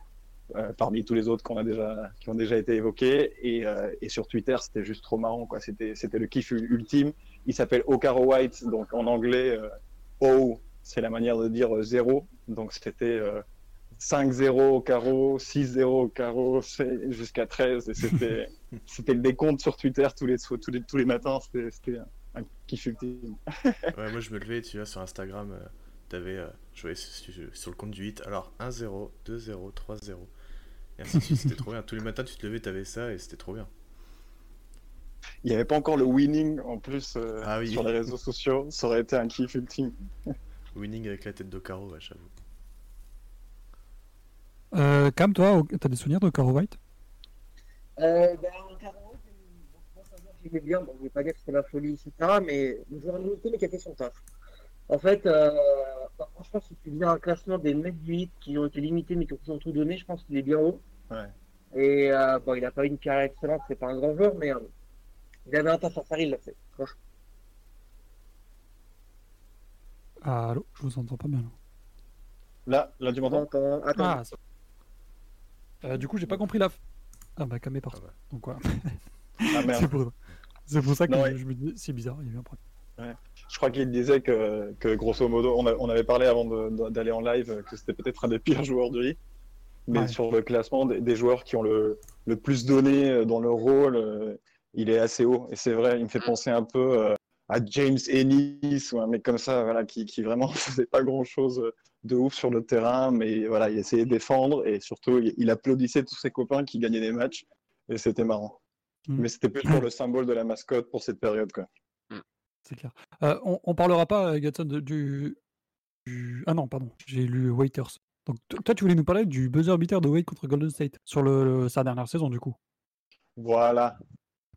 euh, parmi tous les autres qu'on a déjà, qui ont déjà été évoqués. Et, euh, et sur Twitter, c'était juste trop marrant. quoi. C'était c'était le kiff ultime. Il s'appelle Okaro White, donc en anglais, euh, O, c'est la manière de dire euh, zéro. Donc c'était euh, 5-0 au carreau, 6-0 au carreau, jusqu'à 13. Et c'était c'était le décompte sur Twitter tous les, tous les, tous les matins. C'était un, kiff ultime. Ouais, moi je me levais, tu vois, sur Instagram, euh, t'avais, euh, je voyais sur, sur- le compte du 8, alors 1-0, 2-0, 3-0, et ainsi de suite, c'était trop bien. Tous les matins tu te levais, t'avais ça, et c'était trop bien. Il n'y avait pas encore le winning en plus euh, Ah oui. sur les réseaux sociaux. Ça aurait été un kiff ultime. Winning avec la tête de carreau, ouais, j'avoue. Euh, Cam, toi, t'as des souvenirs d'Okaro White? Euh, ben, en 40, bon, moi, ça va, j'aimais bien, bon, je vais pas dire que c'était la folie, etc., mais le joueur limité, mais qui a fait son taf. En fait, euh, bah, franchement, si tu viens un classement des mecs du 8 qui ont été limités, mais qui ont toujours tout donné, je pense qu'il est bien haut. Ouais. Et euh, bon, il n'a pas eu une carrière excellente, c'est pas un grand joueur, mais euh, il avait un taf à faire, il l'a fait. Franchement. Ah, allô, je vous entends pas bien. là. Là, là tu m'entends? Attends, attends. Ah, ça- Euh, du coup, j'ai pas compris la. f- Ah bah, Cam est parti. Ah bah. Donc voilà. Ah merde. c'est pour, ça que Non, ouais. je me dis, c'est bizarre, il y a eu un problème. Je crois qu'il disait que, que grosso modo, on, a- on avait parlé avant d'aller en live que c'était peut-être un des pires joueurs du lit. Mais Ouais. sur le classement des, des joueurs qui ont le, le plus donné euh, dans leur rôle, euh, il est assez haut. Et c'est vrai, il me fait penser un peu euh, à James Ennis ou un mec comme ça, voilà, qui, qui vraiment faisait pas grand-chose de ouf sur le terrain, mais voilà, il essayait de défendre et surtout, il, il applaudissait tous ses copains qui gagnaient des matchs. Et c'était marrant. Mm. Mais c'était plus pour le symbole de la mascotte pour cette période. Quoi. C'est clair. Euh, on, on parlera pas, euh, Gatson, du, du- Ah non, pardon, j'ai lu Waiters. Donc toi, tu voulais nous parler du buzzer beater de Wade contre Golden State sur le, le- sa dernière saison, du coup. Voilà.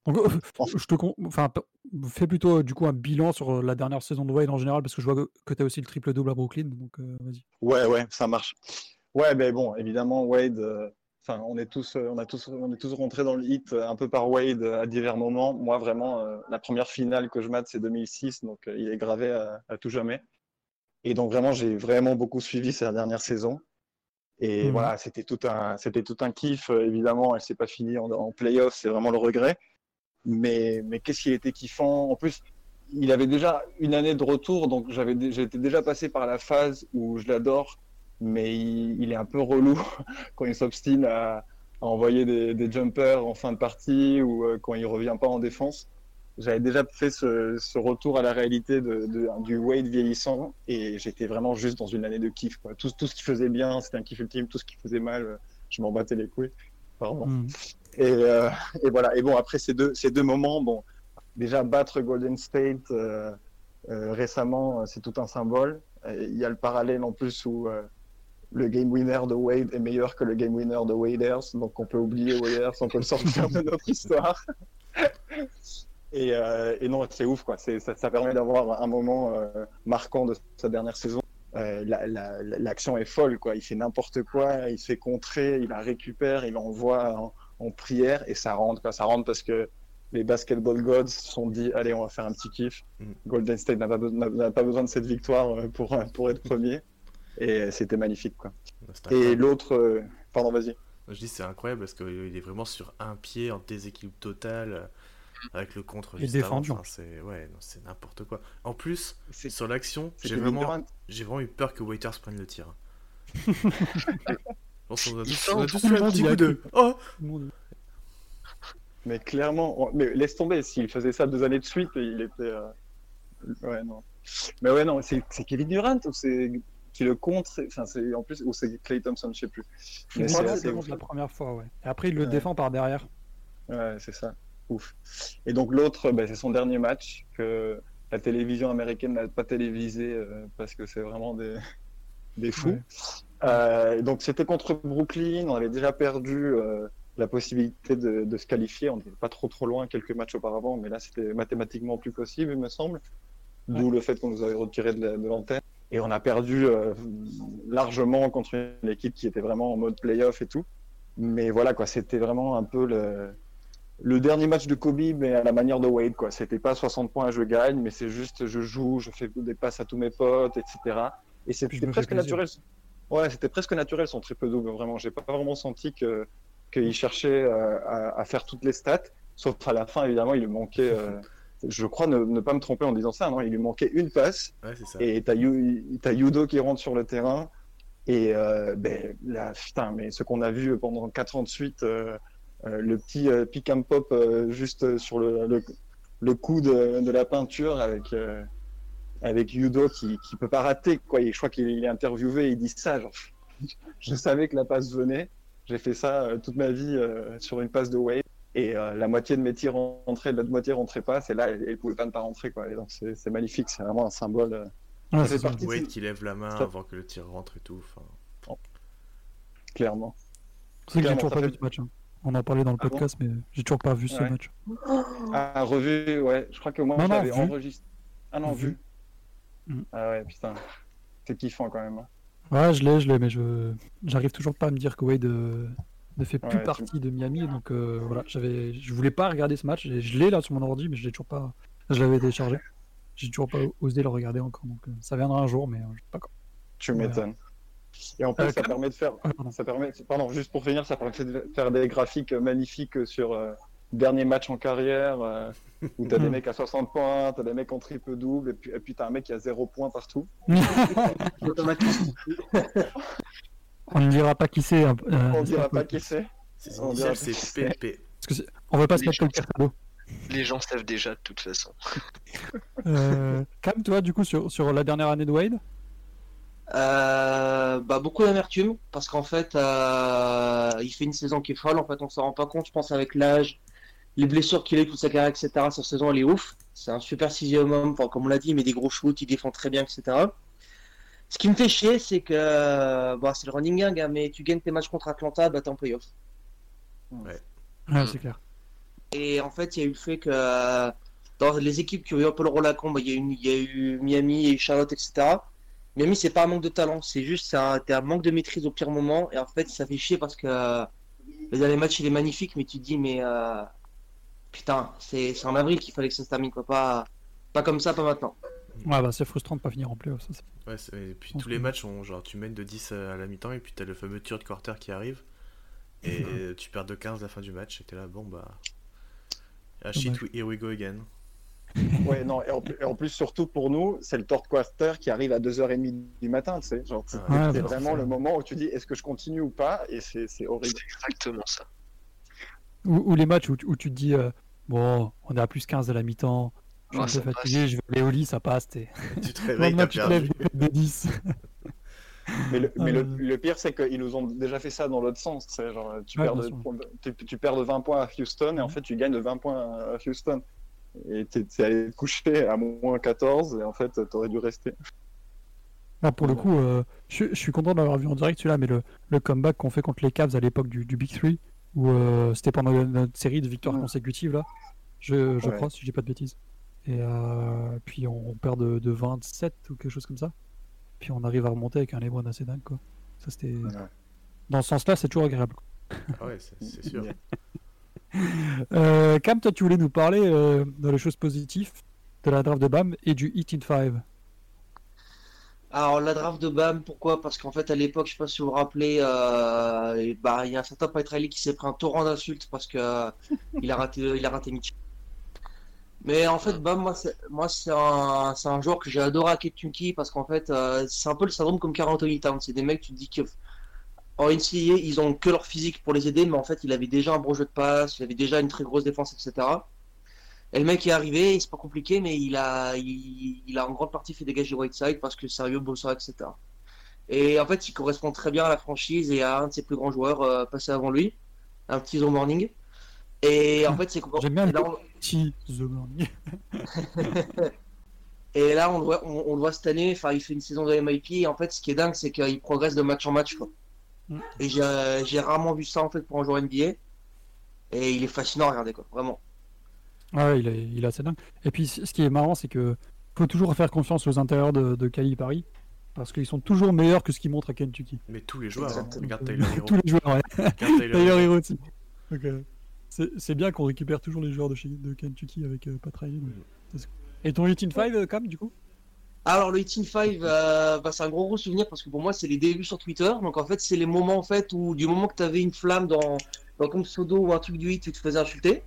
Donc, euh, je te con... enfin, p- fais plutôt euh, du coup un bilan sur la dernière saison de Wade en général, parce que je vois que, tu as aussi le triple double à Brooklyn. Donc vas-y. Ouais, ouais, ça marche. Ouais, mais bon, évidemment, Wade, enfin, on est tous, euh, on a tous, on est tous rentrés dans le hit euh, un peu par Wade euh, à divers moments. Moi, vraiment, euh, la première finale que je mate, c'est 2006, donc euh, il est gravé à, à tout jamais. Et donc vraiment, j'ai vraiment beaucoup suivi sa dernière saison. Et Mhm. voilà, c'était tout un, c'était tout un kiff. évidemment, elle s'est pas finie en, en playoff, c'est vraiment le regret. Mais, mais qu'est-ce qu'il était kiffant. En plus, il avait déjà une année de retour, donc j'avais, j'étais déjà passé par la phase où je l'adore, mais il, il est un peu relou quand il s'obstine à, à envoyer des, des jumpers en fin de partie ou euh, quand il revient pas en défense. J'avais déjà fait ce, ce retour à la réalité de, de- du Wade vieillissant et j'étais vraiment juste dans une année de kiff. Quoi. Tout, tout ce qui faisait bien, c'était un kiff ultime. Tout ce qui faisait mal, euh, je m'en battais les couilles. Pardon. Mm. Et, euh, et voilà. Et bon, après ces deux, ces deux moments, bon, déjà battre Golden State euh, récemment, c'est tout un symbole. Il y a le parallèle en plus où le game winner de Wade est meilleur que le game winner de Waders, donc on peut oublier Waders, on peut le sortir de notre histoire. Et, euh, et non, c'est ouf, quoi. Ça, ça permet d'avoir un moment euh, marquant de sa dernière saison. Euh, la- la- la- L'action est folle, quoi. Il fait n'importe quoi, il se fait contrer, il la récupère, il l'envoie en, en prière et ça rentre, quoi. Ça rentre parce que les basketball gods se sont dit, allez, on va faire un petit kiff. Mm. Golden State n'a pas, be- besoin de cette victoire pour, pour être premier. Et c'était magnifique, quoi. C'était Et l'autre, euh, pardon, vas-y. Je dis c'est incroyable parce qu'il est vraiment sur un pied en déséquilibre total euh, avec le contre en Enfin, c'est ouais, non, c'est n'importe quoi. En plus, C'est- sur l'action, j'ai vraiment, j'ai vraiment eu peur que Waiters prenne le tir. On s'en a Il tous, sent on a tous eu un petit coup de oh Mais clairement, on- mais laisse tomber, s'il faisait ça deux années de suite, il était. euh, Ouais, non. Mais ouais, non, c'est c'est Kevin Durant ou c'est qui le contre Enfin, c'est en plus, ou c'est Clay Thompson, je sais plus. Je Mais crois que c'est la première fois, ouais. Et après, il le Ouais. défend par derrière. Ouais, c'est ça. Ouf. Et donc l'autre, bah, c'est son dernier match que la télévision américaine n'a pas télévisé euh, parce que c'est vraiment des, des fous. Ouais. Euh, donc c'était contre Brooklyn, on avait déjà perdu euh, la possibilité de, de se qualifier, on n'était pas trop trop loin quelques matchs auparavant, mais là c'était mathématiquement plus possible, il me semble. D'où le fait qu'on nous avait retiré de l'antenne. Et on a perdu euh, largement contre une équipe qui était vraiment en mode playoff et tout. Mais voilà, quoi, c'était vraiment un peu le, le dernier match de Kobe, mais à la manière de Wade, quoi. C'était pas 60 points, je gagne, mais c'est juste je joue, je fais des passes à tous mes potes, etc. Et c'était presque naturel. Ouais, c'était presque naturel son triple double, vraiment. J'ai pas vraiment senti que qu'il cherchait euh, à, à faire toutes les stats, sauf à la fin, évidemment, il lui manquait. euh, je crois ne, ne pas me tromper en disant ça, non, il lui manquait une passe. ouais ça. Et t'as Yu- t'as Yudo qui rentre sur le terrain. Et euh, ben, là, putain, mais ce qu'on a vu pendant 4 ans de suite, euh, euh, le petit euh, pick and pop juste sur le, le, le coup de, de la peinture avec, avec Yudo qui, qui peut pas rater. Quoi. Et je crois qu'il il est interviewé et il dit ça. Genre, je savais que la passe venait. J'ai fait ça toute ma vie sur une passe de Wade. Et euh, la moitié de mes tirs rentraient, l'autre moitié rentrait pas. C'est là, elle pouvait pas ne pas rentrer. Quoi. Et donc c'est c'est magnifique. C'est vraiment un symbole. euh, Ouais, ça c'est Wade qui lève la main Ça- avant que le tir rentre et tout. Enfin, clairement. C'est que j'ai toujours pas fait- vu ce match. hein. On en parlait dans le Ah bon podcast, mais j'ai toujours pas vu ce Ouais. match. Ah, revu, ouais. Je crois que moi, j'avais vu. enregistré. Ah non, vu. vu. Mm. Ah ouais, putain. C'est kiffant quand même. hein. Ouais, je l'ai, je l'ai, mais je j'arrive toujours pas à me dire que Wade euh, ne fait plus Ouais, partie de Miami. Donc euh, voilà, j'avais, je voulais pas regarder ce match. et Je l'ai là sur mon ordi, mais je l'ai toujours pas. Je l'avais téléchargé. J'ai toujours pas osé le regarder encore. Donc euh, ça viendra un jour, mais euh, je sais pas quand. Tu m'étonnes. Et en plus, Euh, ça permet de faire. Ah, pardon. Ça permet, pardon, juste pour finir, ça permet de faire des graphiques magnifiques sur euh, dernier match en carrière, euh, où t'as des Mhm. mecs à 60 points, t'as des mecs en triple double, et puis, et puis t'as un mec qui a 0 points partout. On ne dira pas qui c'est. hein, euh, On c'est dira pas pas qui c'est. On dirait c'est que c'est- PP. Parce que c'est- on va pas se mettre quelqu'un cadeau. Les gens savent déjà de toute façon. Euh, Cam, toi, du coup, sur, sur la dernière année de Wade? Euh, bah, beaucoup d'amertume parce qu'en fait, euh, il fait une saison qui est folle. En fait, on s'en rend pas compte. Je pense avec l'âge, les blessures qu'il a eu, toute sa carrière, etc. Cette saison, elle est ouf. C'est un super sixième homme. Enfin, comme on l'a dit, il met des gros shoots, il défend très bien, etc. Ce qui me fait chier, c'est que euh, bah, c'est le running gang, hein, mais tu gagnes tes matchs contre Atlanta, bah, t'es en playoff. Ouais, Mm. c'est clair. Et en fait, il y a eu le fait que euh, dans les équipes qui ont eu un peu le rôle à combat, il y a eu, il y a eu Miami, eu Charlotte, etc. Miami, c'est pas un manque de talent, c'est juste c'est un, un manque de maîtrise au pire moment. Et en fait, ça fait chier parce que euh, le dernier match, il est magnifique, mais tu te dis, mais euh, putain, c'est c'est en avril qu'il fallait que ça se termine, quoi. Pas, pas comme ça, pas maintenant. Ouais, bah, c'est frustrant de pas finir en playoff. Ça, Ouais, et puis tous les matchs, ont, genre, tu mènes de 10 à la mi-temps et puis t'as le fameux third quarter qui arrive. Et tu perds de 15 à la fin du match et t'es là, bon bah. Ah shit, here we go again. Ouais, non, et en, plus- et en plus, surtout pour nous, c'est le third quarter qui arrive à 2h30 du matin, tu sais. Genre, c'est Ah ouais, c'est bah, vraiment le moment où tu dis est-ce que je continue ou pas Et c'est c'est C'est horrible. exactement ça. Ou, ou les matchs où, tu- où tu te dis, euh, bon, on est à plus 15 à la mi-temps. Je suis Ah, un ça peu fatigué, je vais aller au lit, ça passe. tu te Le réveilles, t'as tu te lèves, perdu. des 10. Mais, le, mais le, le pire, c'est qu'ils nous ont déjà fait ça dans l'autre sens. Genre, tu, Ouais, perds de, tu, tu perds de 20 points à Houston et en Mhm. fait, tu gagnes de 20 points à Houston. Et t'es t'es allé te coucher à moins 14 et en fait, t'aurais dû rester. Ah, pour le coup, euh, je, je suis content d'avoir vu en direct celui-là, mais le, le comeback qu'on fait contre les Cavs à l'époque du, du Big Three, où euh, c'était pendant notre série de victoires Ouais. consécutives, là, je, je Ouais. crois, si je dis pas de bêtises. Et euh, puis on, on perd de, de 27 ou quelque chose comme ça. Puis on arrive à remonter avec un LeBron assez dingue, quoi. Ça, c'était... Dans ce sens-là, c'est toujours agréable. Ah ouais, c'est sûr. Euh, Cam, toi, tu voulais nous parler euh, les choses positives de la draft de BAM et du Hit in 5. Alors la draft de Bam, pourquoi? Parce qu'en fait à l'époque, je sais pas si vous vous rappelez, euh, bah il y a un certain Petrelli qui s'est pris un torrent d'insultes parce que euh, il a raté, il a raté Mitchell. Mais en fait Bam, moi c'est, moi c'est un, c'est un joueur que j'ai adoré à Kentucky parce qu'en fait euh, c'est un peu le syndrome comme Karl Anthony Towns. C'est des mecs, tu te dis que en NCAA ils ont que leur physique pour les aider, mais en fait il avait déjà un bon jeu de passe, il avait déjà une très grosse défense, etc. Et le mec est arrivé, c'est pas compliqué, mais il a, il, il a en grande partie fait dégager Whiteside parce que sérieux, bosseur, etc. Et en fait, il correspond très bien à la franchise et à un de ses plus grands joueurs euh, passé avant lui, un petit The Morning. Et en fait, c'est J'aime bien et le là, on- petit The Morning. Et là, on le voit, on, on le voit cette année, enfin, il fait une saison de MIP, et en fait, ce qui est dingue, c'est qu'il progresse de match en match, quoi. Mm. Et j'ai j'ai rarement vu ça, en fait, pour un joueur NBA. Et il est fascinant à regarder, quoi, vraiment. Ouais, il est, il est assez dingue. Et puis, ce qui est marrant, c'est que faut toujours faire confiance aux intérieurs de, de Cali Paris. Parce qu'ils sont toujours meilleurs que ce qu'ils montrent à Kentucky. Mais tous les joueurs, hein. Regarde Hero. Tous les joueurs, ouais. Tyler Hero. Aussi. Euh, c'est bien qu'on récupère toujours les joueurs de, chez, de Kentucky avec euh, Pat Riley, cool. Et ton 8 in 5, euh, Cam, du coup? Alors, le Hit in 5, euh, bah, c'est un gros gros souvenir parce que pour moi, c'est les débuts sur Twitter. Donc, en fait, c'est les moments, en fait, où du moment que tu avais une flamme dans, dans comme pseudo ou un truc du hit, tu te faisais insulter.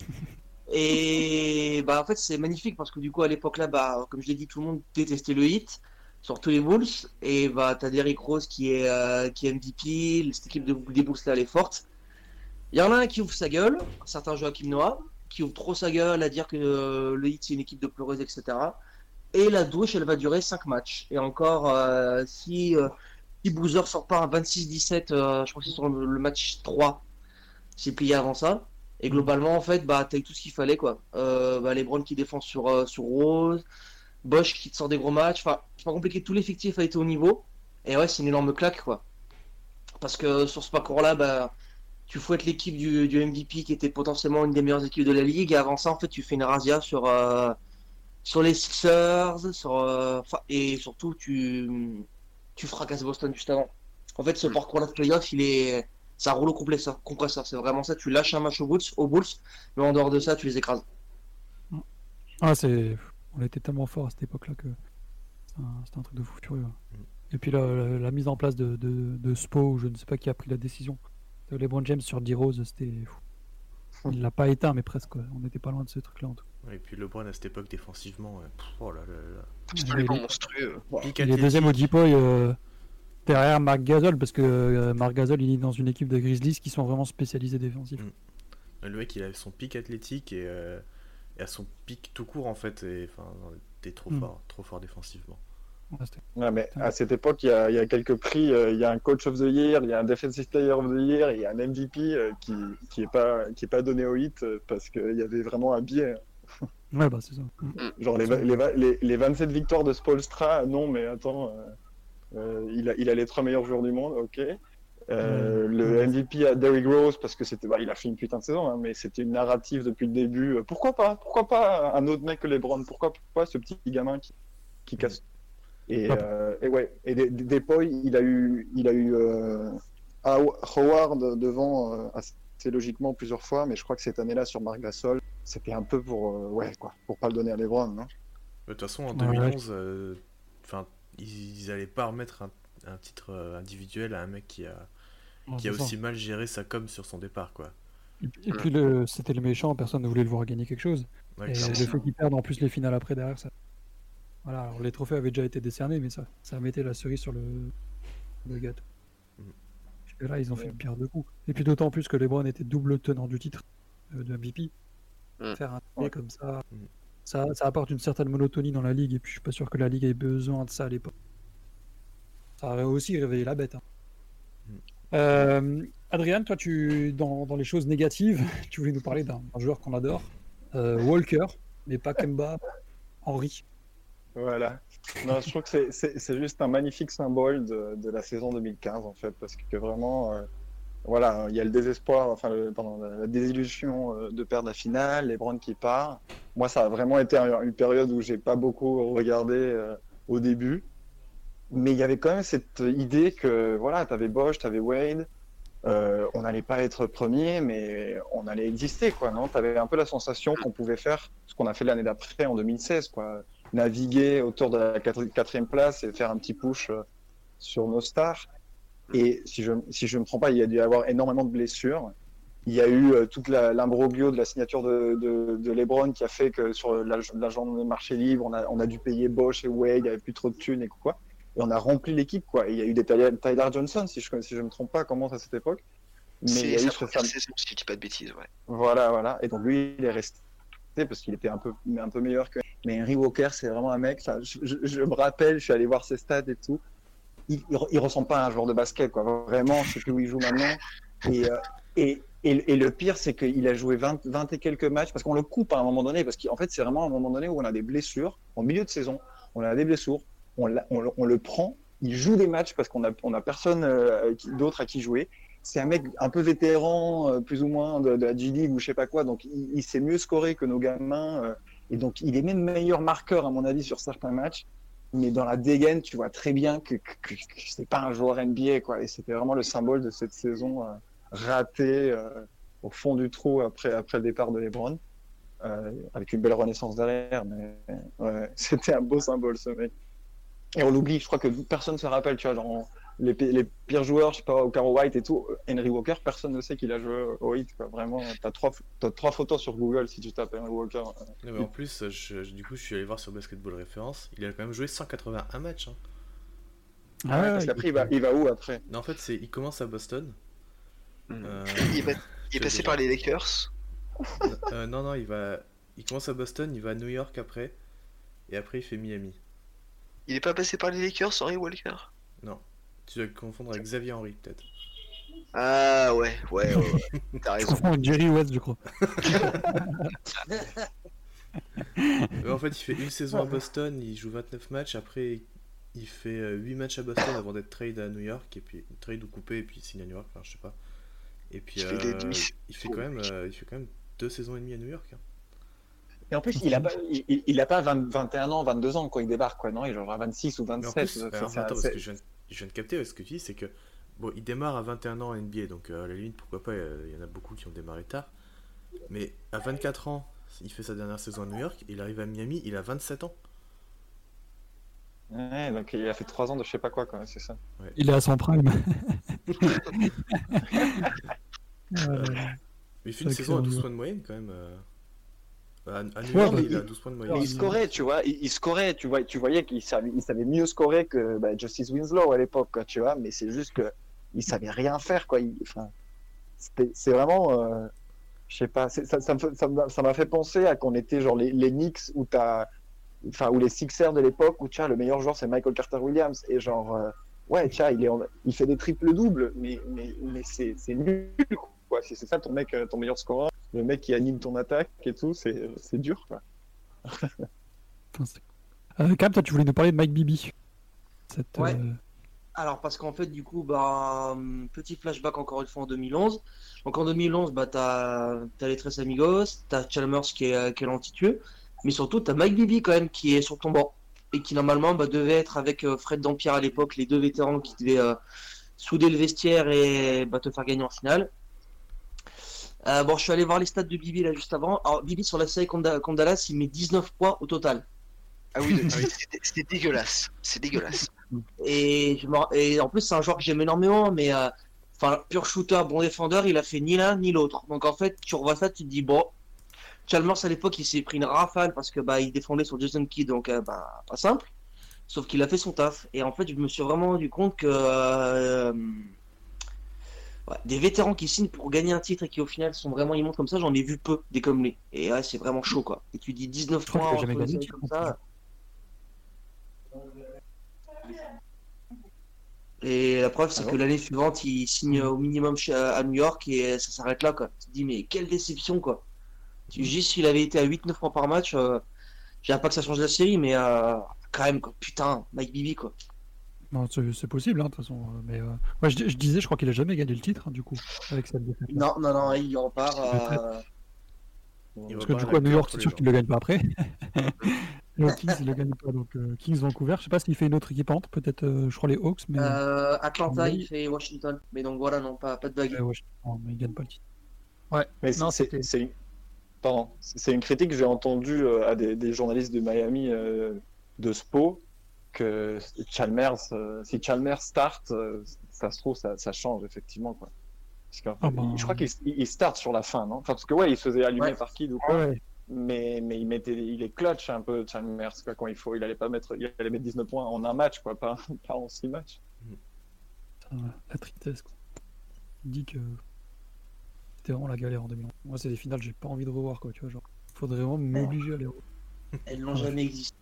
Et bah, en fait, c'est magnifique parce que du coup, à l'époque là, bah, comme je l'ai dit, tout le monde détestait le hit, surtout les Bulls. Et bah, t'as Derrick Rose qui est, euh, qui est MVP, cette équipe de, des Bulls là, elle est forte. Il y en a un qui ouvre sa gueule, un certain Joachim Noah, qui ouvre trop sa gueule à dire que euh, le hit c'est une équipe de pleureuses, etc. Et la douche, elle va durer 5 matchs. Et encore, euh, si, euh, si Boozer sort pas un 26-17, euh, je crois que c'est sur le, le match 3, c'est plié avant ça. Et globalement, en fait, bah, t'as eu tout ce qu'il fallait, quoi. Bah, les Browns qui défendent sur, sur Rose, Bosch qui te sort des gros matchs. Enfin, c'est pas compliqué, tout l'effectif a été au niveau. Et ouais, c'est une énorme claque, quoi. Parce que sur ce parcours-là, bah, tu fouettes l'équipe du, du MVP qui était potentiellement une des meilleures équipes de la ligue. Et avant ça, en fait, tu fais une razzia sur, euh, sur les Sixers, sur, euh, et surtout, tu, tu fracasses Boston juste avant. En fait, ce Mm. parcours-là de playoff, il est. C'est un rouleau compresseur, compresseur. C'est vraiment ça. Tu lâches un match aux Bulls, aux Bulls, mais en dehors de ça, tu les écrases. Ah, c'est. On était tellement fort à cette époque-là que c'était un, truc de fou furieux. Et puis la, la- la mise en place de, de, de Spo, ou je ne sais pas qui a pris la décision. De LeBron James sur D-Rose, c'était fou. Il l'a pas éteint, mais presque. quoi. On n'était pas loin de ce truc-là en tout Et puis LeBron à cette époque défensivement. Pff, oh là là là. cas. Absolument Il est- monstrueux. Il est deuxième au Depoy euh, derrière Marc Gasol, parce que euh, Marc Gasol, il est dans une équipe de Grizzlies qui sont vraiment spécialisés défensifs. Le mec, il a son pic athlétique et, euh, et à son pic tout court en fait. Et enfin, t'es trop Mm. fort, trop fort défensivement. Ouais, mais à cette époque, il y a, il y a quelques prix. euh, Il y a un Coach of the Year, il y a un Defensive Player of the Year, et il y a un MVP euh, qui qui est pas qui est pas donné au hit euh, parce qu'il y avait vraiment un biais. Ouais, bah c'est ça. Genre les, va- les, les, les 27 victoires de Spolstra, non, mais attends, euh, il, a, il a les trois meilleurs joueurs du monde, ok. Euh, Mm. Le MVP à Derrick Rose parce que c'était, bah, il a fait une putain de saison, hein, mais c'était une narrative depuis le début. Pourquoi pas Pourquoi pas un autre mec que LeBron Pourquoi pas ce petit gamin qui, qui casse et, euh, et ouais, et Depoy, il a eu, il a eu euh, How- Howard devant euh, assez logiquement plusieurs fois, mais je crois que cette année-là sur Marc Gasol, c'était un peu pour, euh, ouais, quoi, pour pas le donner à LeBron, non De toute façon, en Ouais, ouais. 2011, euh, enfin, ils, ils allaient pas remettre un, un titre individuel à un mec qui a, Ouais, qui a ça. aussi mal géré sa com sur son départ, quoi. Et puis, le- c'était le méchant, personne ne voulait le voir gagner quelque chose. Ouais, Et le fait qu'il perde en plus les finales après derrière, ça. Voilà, alors les trophées avaient déjà été décernés, mais ça, ça mettait la cerise sur le, le gâteau. Mhm. Parce que là, ils ont fait le pire de coups. Et puis d'autant plus que LeBron était double tenant du titre euh, de MVP. Mhm. Faire un Ouais. truc comme ça, Mhm. ça, ça apporte une certaine monotonie dans la ligue. Et puis je suis pas sûr que la ligue ait besoin de ça à l'époque. Ça aurait aussi réveillé la bête. hein. Mhm. Euh, Adrien, toi, tu dans, dans les choses négatives, tu voulais nous parler d'un d'un joueur qu'on adore, euh, Walker, mais pas Kemba, Henry. Voilà. Non, je trouve que c'est- juste un magnifique symbole de, de la saison 2015, en fait, parce que vraiment, euh, voilà, il y a le désespoir, enfin, la, désillusion euh, de perdre la finale, les Browns qui part. Moi, ça a vraiment été un- une période où j'ai pas beaucoup regardé euh, au début, mais il y avait quand même cette idée que, voilà, tu avais Bosch, tu avais Wade, on n'allait pas être premier, mais on allait exister, quoi, non? Tu avais un peu la sensation qu'on pouvait faire ce qu'on a fait l'année d'après, en 2016, quoi naviguer autour de la quatri- quatrième place et faire un petit push euh, sur nos stars. Et si je si je me trompe pas, il y a dû y avoir énormément de blessures. Il y a eu euh, toute l'imbroglio de la signature de, de, de LeBron qui a fait que sur l'ag- l'agent de marché libre, on a, on a dû payer Bosch et Wade, il n'y avait plus trop de thunes et quoi. Et on a rempli l'équipe, quoi. Et il y a eu des Tyler, Tyler Johnson, si je si je me trompe pas, comment à cette époque. Mais il y a eu ce fameux- saison, si je dis pas de bêtises, ouais. voilà, voilà. Et donc lui, il est resté parce qu'il était un peu, un peu meilleur que. Mais Henry Walker, c'est vraiment un mec. Je, me rappelle, je suis allé voir ses stats et tout. Il, il, il ressemble pas à un joueur de basket, quoi. Vraiment, je sais plus où il joue maintenant. Et, euh, et, et, et le pire, c'est qu'il a joué 20, 20 et quelques matchs parce qu'on le coupe à un moment donné. Parce qu'en fait, c'est vraiment un moment donné où on a des blessures. En milieu de saison, on a des blessures. On, on, le- prend. Il joue des matchs parce qu'on a, on a personne euh, d'autre à qui jouer c'est un mec un peu vétéran, euh, plus ou moins de, la G-League ou je sais pas quoi, donc il, sait mieux scorer que nos gamins, euh, et donc il est même meilleur marqueur à mon avis sur certains matchs, mais dans la dégaine, tu vois très bien que, que, que- c'est pas un joueur NBA, quoi, et c'était vraiment le symbole de cette saison euh, ratée au fond du trou après, après le départ de LeBron, avec une belle renaissance derrière, mais ouais, c'était un beau symbole ce mec. Et on l'oublie, je crois que personne ne se rappelle, tu vois, genre, les, pi- les pires joueurs, je sais pas, Caro White et tout, Henry Walker, personne ne sait qu'il a joué au Heat, quoi. Vraiment, t'as trois, t'as trois photos sur Google si tu tapes Henry Walker. Non, mais en plus, je- je- du coup, je suis allé voir sur Basketball Référence. Il a quand même joué 181 matchs. hein. Ah ouais, parce qu'après, il va, il va où après? Non, en fait, c'est, il commence à Boston. Hmm. Euh, Il est, il passé par les Lakers. Euh, non, non, il va, il commence à Boston, il va à New York après, et après il fait Miami. Il est pas passé par les Lakers, Henry Walker? Non, tu dois le confondre avec Xavier Henry peut-être. Ah ouais, ouais, ouais, ouais. T'as Je raison. confonds avec Jerry West, je crois. En fait, il fait une saison à Boston, il joue 29 matchs, après il fait euh, 8 matchs à Boston avant d'être trade à New York, et puis trade ou coupé, et puis il signe à New York, enfin je sais pas. Et puis Il fait des euh, demi- il fait quand même, euh, il fait quand même deux saisons et demie à New York. hein. Et en plus, il a pas, il, il- il a pas 20 21 ans, 22 ans quand il débarque, quoi. Non, il aura 26 ou Mais en 27. plus, ça- alors, ça- attends, parce que je viens, je viens de capter ce que tu dis, c'est que bon, il démarre à 21 ans en NBA, donc euh, à la limite, pourquoi pas, euh, il y en a beaucoup qui ont démarré tard. Mais à 24 ans, il fait sa dernière saison à New York, il arrive à Miami, il a 27 ans. Ouais, donc il a fait 3 ans de je sais pas quoi, quoi. C'est ça. Il est à son prime. Euh, mais il fait une saison à 12 New points de moyenne quand même. Ouais, York, bah, il a il- 12 points de Mais moyenne. il scorait, tu vois, il, il scorait, tu vois, tu voyais qu'il savait, il savait mieux scorer que bah, Justice Winslow à l'époque, quoi, tu vois, mais c'est juste que il savait rien faire, quoi. Enfin, c'était- c'est vraiment, euh, je sais pas, ça, m'a ça fait penser à qu'on était genre les, les Knicks ou t'as, enfin, ou les Sixers de l'époque où tiens, le meilleur joueur c'est Michael Carter Williams et genre, euh, ouais, tiens, il est, en- il fait des triples doubles, mais mais mais c'est nul, quoi. Si c'est ça ton mec, euh, ton meilleur scoreur, le mec qui anime ton attaque et tout, c'est c'est dur, quoi. Euh, Cam, toi, tu voulais nous parler de Mike Bibi. Cette, Ouais. euh, Alors, parce qu'en fait, du coup, bah, petit flashback encore une fois en 2011. Donc, en 2011, bah, t'as as les Tres Amigos, t'as Chalmers qui est, qui est l'antitueux, mais surtout, t'as Mike Bibby quand même qui est sur ton banc et qui normalement bah, devait être avec euh, Fred Dampierre à l'époque, les deux vétérans qui devaient euh, souder le vestiaire et bah, te faire gagner en finale. Euh, bon, je suis allé voir les stats de Bibi là juste avant. Alors, Bibi sur la série contre, Da- contre Dallas, il met 19 points au total. Ah oui, c'est- c'est dégueulasse. C'est dégueulasse. Et, je m'en- et en plus, c'est un joueur que j'aime énormément, mais euh, enfin, pur shooter, bon défendeur, il a fait ni l'un ni l'autre. Donc en fait, tu revois ça, tu te dis, bon, Chalmers à l'époque, il s'est pris une rafale parce que bah, il défendait sur Jason Kidd, donc euh, bah, pas simple. Sauf qu'il a fait son taf. Et en fait, je me suis vraiment rendu compte que euh, ouais, des vétérans qui signent pour gagner un titre et qui au final sont vraiment immondes comme ça, j'en ai vu peu des comme lui. Et ouais, c'est vraiment chaud quoi. Et tu dis 19 Je crois points jamais gagné comme ça. Et la preuve, c'est que l'année suivante, il signe au minimum chez- à New York et ça s'arrête là, quoi. Tu te dis, mais quelle déception, quoi. Tu juste s'il avait été à 8-9 points par match, euh, je dirais pas que ça change la série, mais euh, quand même, quoi. Putain, Mike Bibi, quoi. Non, c'est possible, hein, de toute façon. euh, Mais euh, ouais, je, je disais, je crois qu'il a jamais gagné le titre, hein, du coup, avec cette défaite. Non, non, non, il repart. euh, Il Parce que du coup, à New York, c'est sûr qu'il ne le gagne pas après. Et aux Kings, il le gagne pas. Donc, euh, Kings Vancouver, je sais pas s'il fait une autre équipe entre, peut-être, euh, je crois, les Hawks, mais. euh, Atlanta, il fait Washington. Mais donc voilà, non, pas, pas de bague. Ouais, ouais, mais il gagne pas le titre. Mais Non, c'est- une- pardon, c'est une critique que j'ai entendue à des, des journalistes de Miami euh, de Spo que Chalmers, euh, si Chalmers start, euh, ça se trouve, ça, ça change effectivement. Quoi. Parce Ah ben. Je crois qu'il il start sur la fin, non? Enfin, Parce que ouais, il se faisait allumer Ouais. par Kid ou quoi. Ouais. Mais, mais il, mettait, il est clutch un peu, Chalmers, quoi, quand il faut. Il allait pas mettre, il allait mettre 19 points en un match, quoi, pas, pas en 6 matchs. Putain, la tristesse, quoi. Il dit que c'était vraiment la galère en 2011. Moi, c'est des finales, j'ai pas envie de revoir, quoi, tu vois. Genre, faudrait vraiment m'obliger à les revoir. Elles n'ont jamais existé.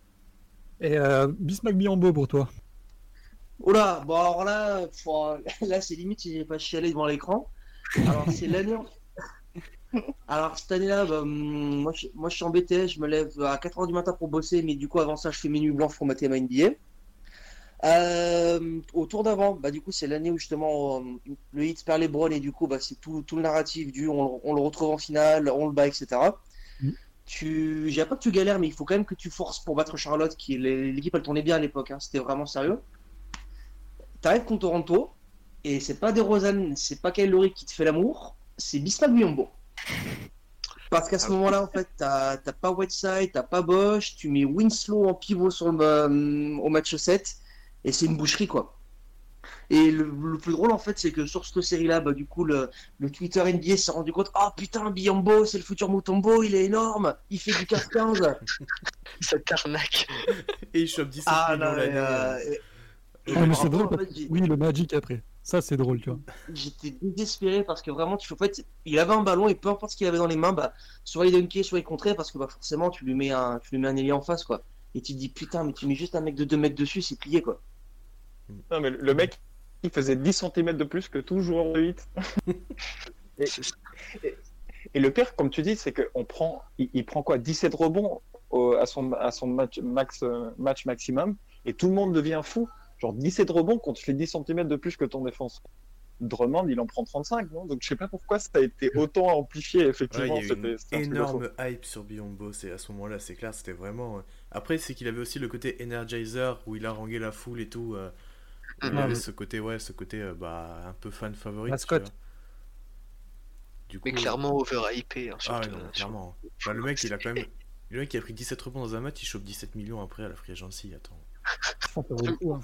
Et euh, Bismack Biambo pour toi. Oula, bon alors là, faut- là c'est limite si j'ai pas chialé devant l'écran. Alors c'est l'année. Alors cette année-là, bah, hum, moi, je, moi je suis en BTS, je me lève à 4h du matin pour bosser, mais du coup avant ça je fais mes nuits blanches pour mater ma NBA. Euh, au tour d'avant, bah du coup c'est l'année où justement euh, le hit perd les Browns et du coup bah, c'est tout, tout le narratif du on le retrouve en finale, on le bat, etc. Tu, j'ai pas que tu galères, mais il faut quand même que tu forces pour battre Charlotte, qui l'équipe elle tournait bien à l'époque, hein, c'était vraiment sérieux. T'arrives contre Toronto, et c'est pas des Rosanne, c'est pas Kyle Lowry qui te fait l'amour, c'est Bismack Biombo. Parce qu'à ce moment-là, en fait, t'as t'as pas Whiteside, t'as pas Bosch, tu mets Winslow en pivot sur le, euh, au match 7, et c'est une boucherie, quoi. Et le, le plus drôle, en fait, c'est que sur cette série-là, bah, du coup, le, le Twitter NBA s'est rendu compte Ah putain, Biombo, c'est le futur Mutombo, il est énorme, il fait du 15 Cette arnaque. Et il chope 17 Ah millions non, mais, l'année. euh, et- Ah, mais c'est drôle. parce- Oui, le Magic après. Ça, c'est drôle, tu vois. J'étais désespéré parce que vraiment, tu, en fait, il avait un ballon et peu importe ce qu'il avait dans les mains, bah, soit il dunkait, soit il contrait parce que bah, forcément, tu lui mets un, tu lui mets un ailier en face, quoi. Et tu te dis, putain, mais tu mets juste un mec de 2 mètres dessus, c'est plié, quoi. Non, mais le mec, il faisait 10 cm de plus que tout joueur de 8. et, et- et le pire, comme tu dis, c'est qu'on prend, il, il prend quoi 17 rebonds au- à son, à son match, max, euh, match maximum et tout le monde devient fou. Genre 17 rebonds quand tu fais 10 cm de plus que ton défense. Drummond, il en prend 35, non? Donc je sais pas pourquoi ça a été autant amplifié, Ouais, il effectivement. y a eu une énorme hype sur Biombo, c'est à ce moment-là, c'est clair, c'était vraiment. euh, Après, c'est qu'il avait aussi le côté Energizer où il haranguait la foule et tout. euh, il Ah, avait mais- ce côté, ouais, ce côté euh, bah, un peu fan favori. Mascotte. Du Mais coup, clairement overhypé. Hein, Ah ouais, non, euh, clairement. Bah, le mec, il a quand même. Le mec qui a pris 17 rebonds dans un match, il chope 17 millions après à la free agency. Attends. Le coup, hein.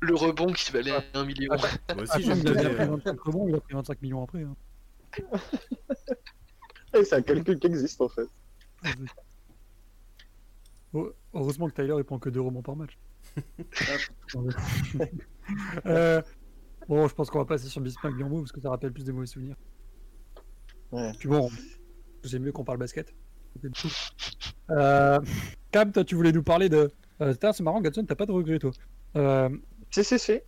Le rebond qui valait un million. Moi Ah, aussi, je il, me a, il a donnais, pris euh, 25 rebonds, il a pris 25 millions après. hein. Et c'est un calcul qui existe en fait. Heureusement que Tyler il prend que deux rebonds par match. Euh, bon, je pense qu'on va passer sur Bismack Biombo parce que ça rappelle plus des mauvais souvenirs. Ouais. Puis bon, c'est mieux qu'on parle basket. Euh, Cam, toi, tu voulais nous parler de. Euh, c'est marrant, Gatson, t'as pas de regrets, toi. Euh... Si, si, si.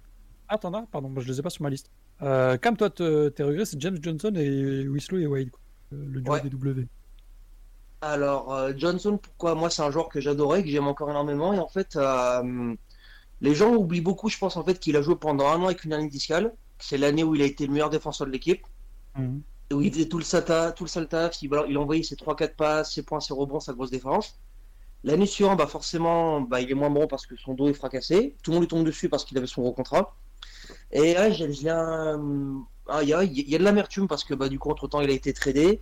Ah, t'en as Pardon, moi, je les ai pas sur ma liste. Euh, Cam, toi, te- tes regrets, c'est James Johnson et Winslow et Wade, quoi. Euh, le duo Ouais. des W. Alors, euh, Johnson, pourquoi Moi, c'est un joueur que j'adorais, que j'aime encore énormément. Et en fait, euh, les gens oublient beaucoup, je pense, en fait, qu'il a joué pendant un an avec une année discale. C'est l'année où il a été le meilleur défenseur de l'équipe. Mhm. Et où il faisait tout le, sata, tout le sale taf. Il, il envoyait ses 3-4 passes, ses points, ses rebonds, sa grosse défense. L'année suivante, bah, forcément, bah, il est moins bon parce que son dos est fracassé. Tout le monde lui tombe dessus parce qu'il avait son gros contrat. Et là, ah, il y, a, il y a de l'amertume parce que bah, du coup, entre-temps, il a été tradé.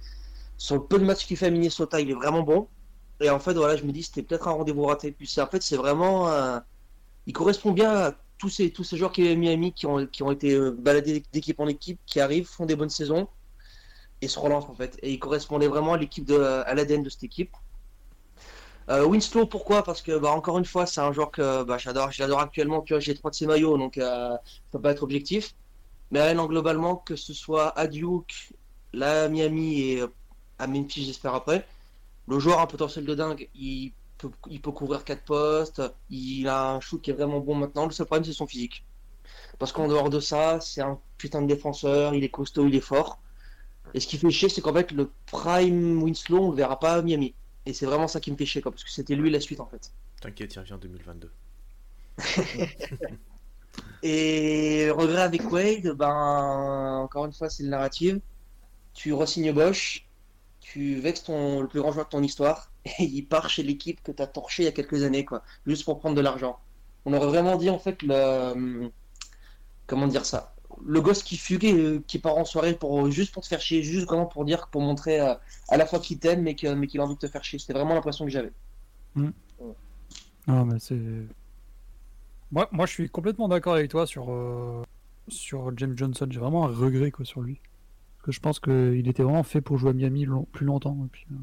Sur le peu de matchs qu'il fait à Minnesota, il est vraiment bon. Et en fait, voilà, je me dis, c'était peut-être un rendez-vous raté. Puis en fait, c'est vraiment. il correspond bien à tous ces, tous ces joueurs qui à Miami qui ont, qui ont été euh, baladés d'équipe en équipe, qui arrivent, font des bonnes saisons et se relancent en fait. Et il correspondait vraiment à l'équipe de, à l'ADN de cette équipe. Euh, Winslow, pourquoi? Parce que, bah, encore une fois, c'est un joueur que bah, j'adore. J'adore actuellement. Tu j'ai trois de ses maillots, donc euh, ça peut pas être objectif. Mais euh, non, globalement, que ce soit à Duke, là à Miami et euh, à Memphis, j'espère après, le joueur a un potentiel de dingue. Il peut, il peut couvrir quatre postes. Il a un shoot qui est vraiment bon maintenant. Le seul problème, c'est son physique. Parce qu'en dehors de ça, c'est un putain de défenseur. Il est costaud, il est fort. Et ce qui fait chier, c'est qu'en fait, le prime Winslow, on le verra pas à Miami. Et c'est vraiment ça qui me fait chier, quoi, parce que c'était lui la suite, en fait. T'inquiète, il revient en 2022. Et regret avec Wade, ben, encore une fois, c'est le narrative. Tu resignes Bosch, tu vexes ton, le plus grand joueur de ton histoire, et il part chez l'équipe que tu as torché il y a quelques années, quoi, juste pour prendre de l'argent. On aurait vraiment dit, en fait, le, comment dire ça? Le gosse qui fugue et qui part en soirée pour juste pour te faire chier, juste vraiment pour dire, pour montrer euh, à la fois qu'il t'aime mais que- mais qu'il a envie de te faire chier. C'était vraiment l'impression que j'avais. Non, mais c'est. Moi, moi, je suis complètement d'accord avec toi sur, euh, sur James Johnson. J'ai vraiment un regret quoi, sur lui. Que je pense qu'il était vraiment fait pour jouer à Miami long- plus longtemps. Et puis, euh,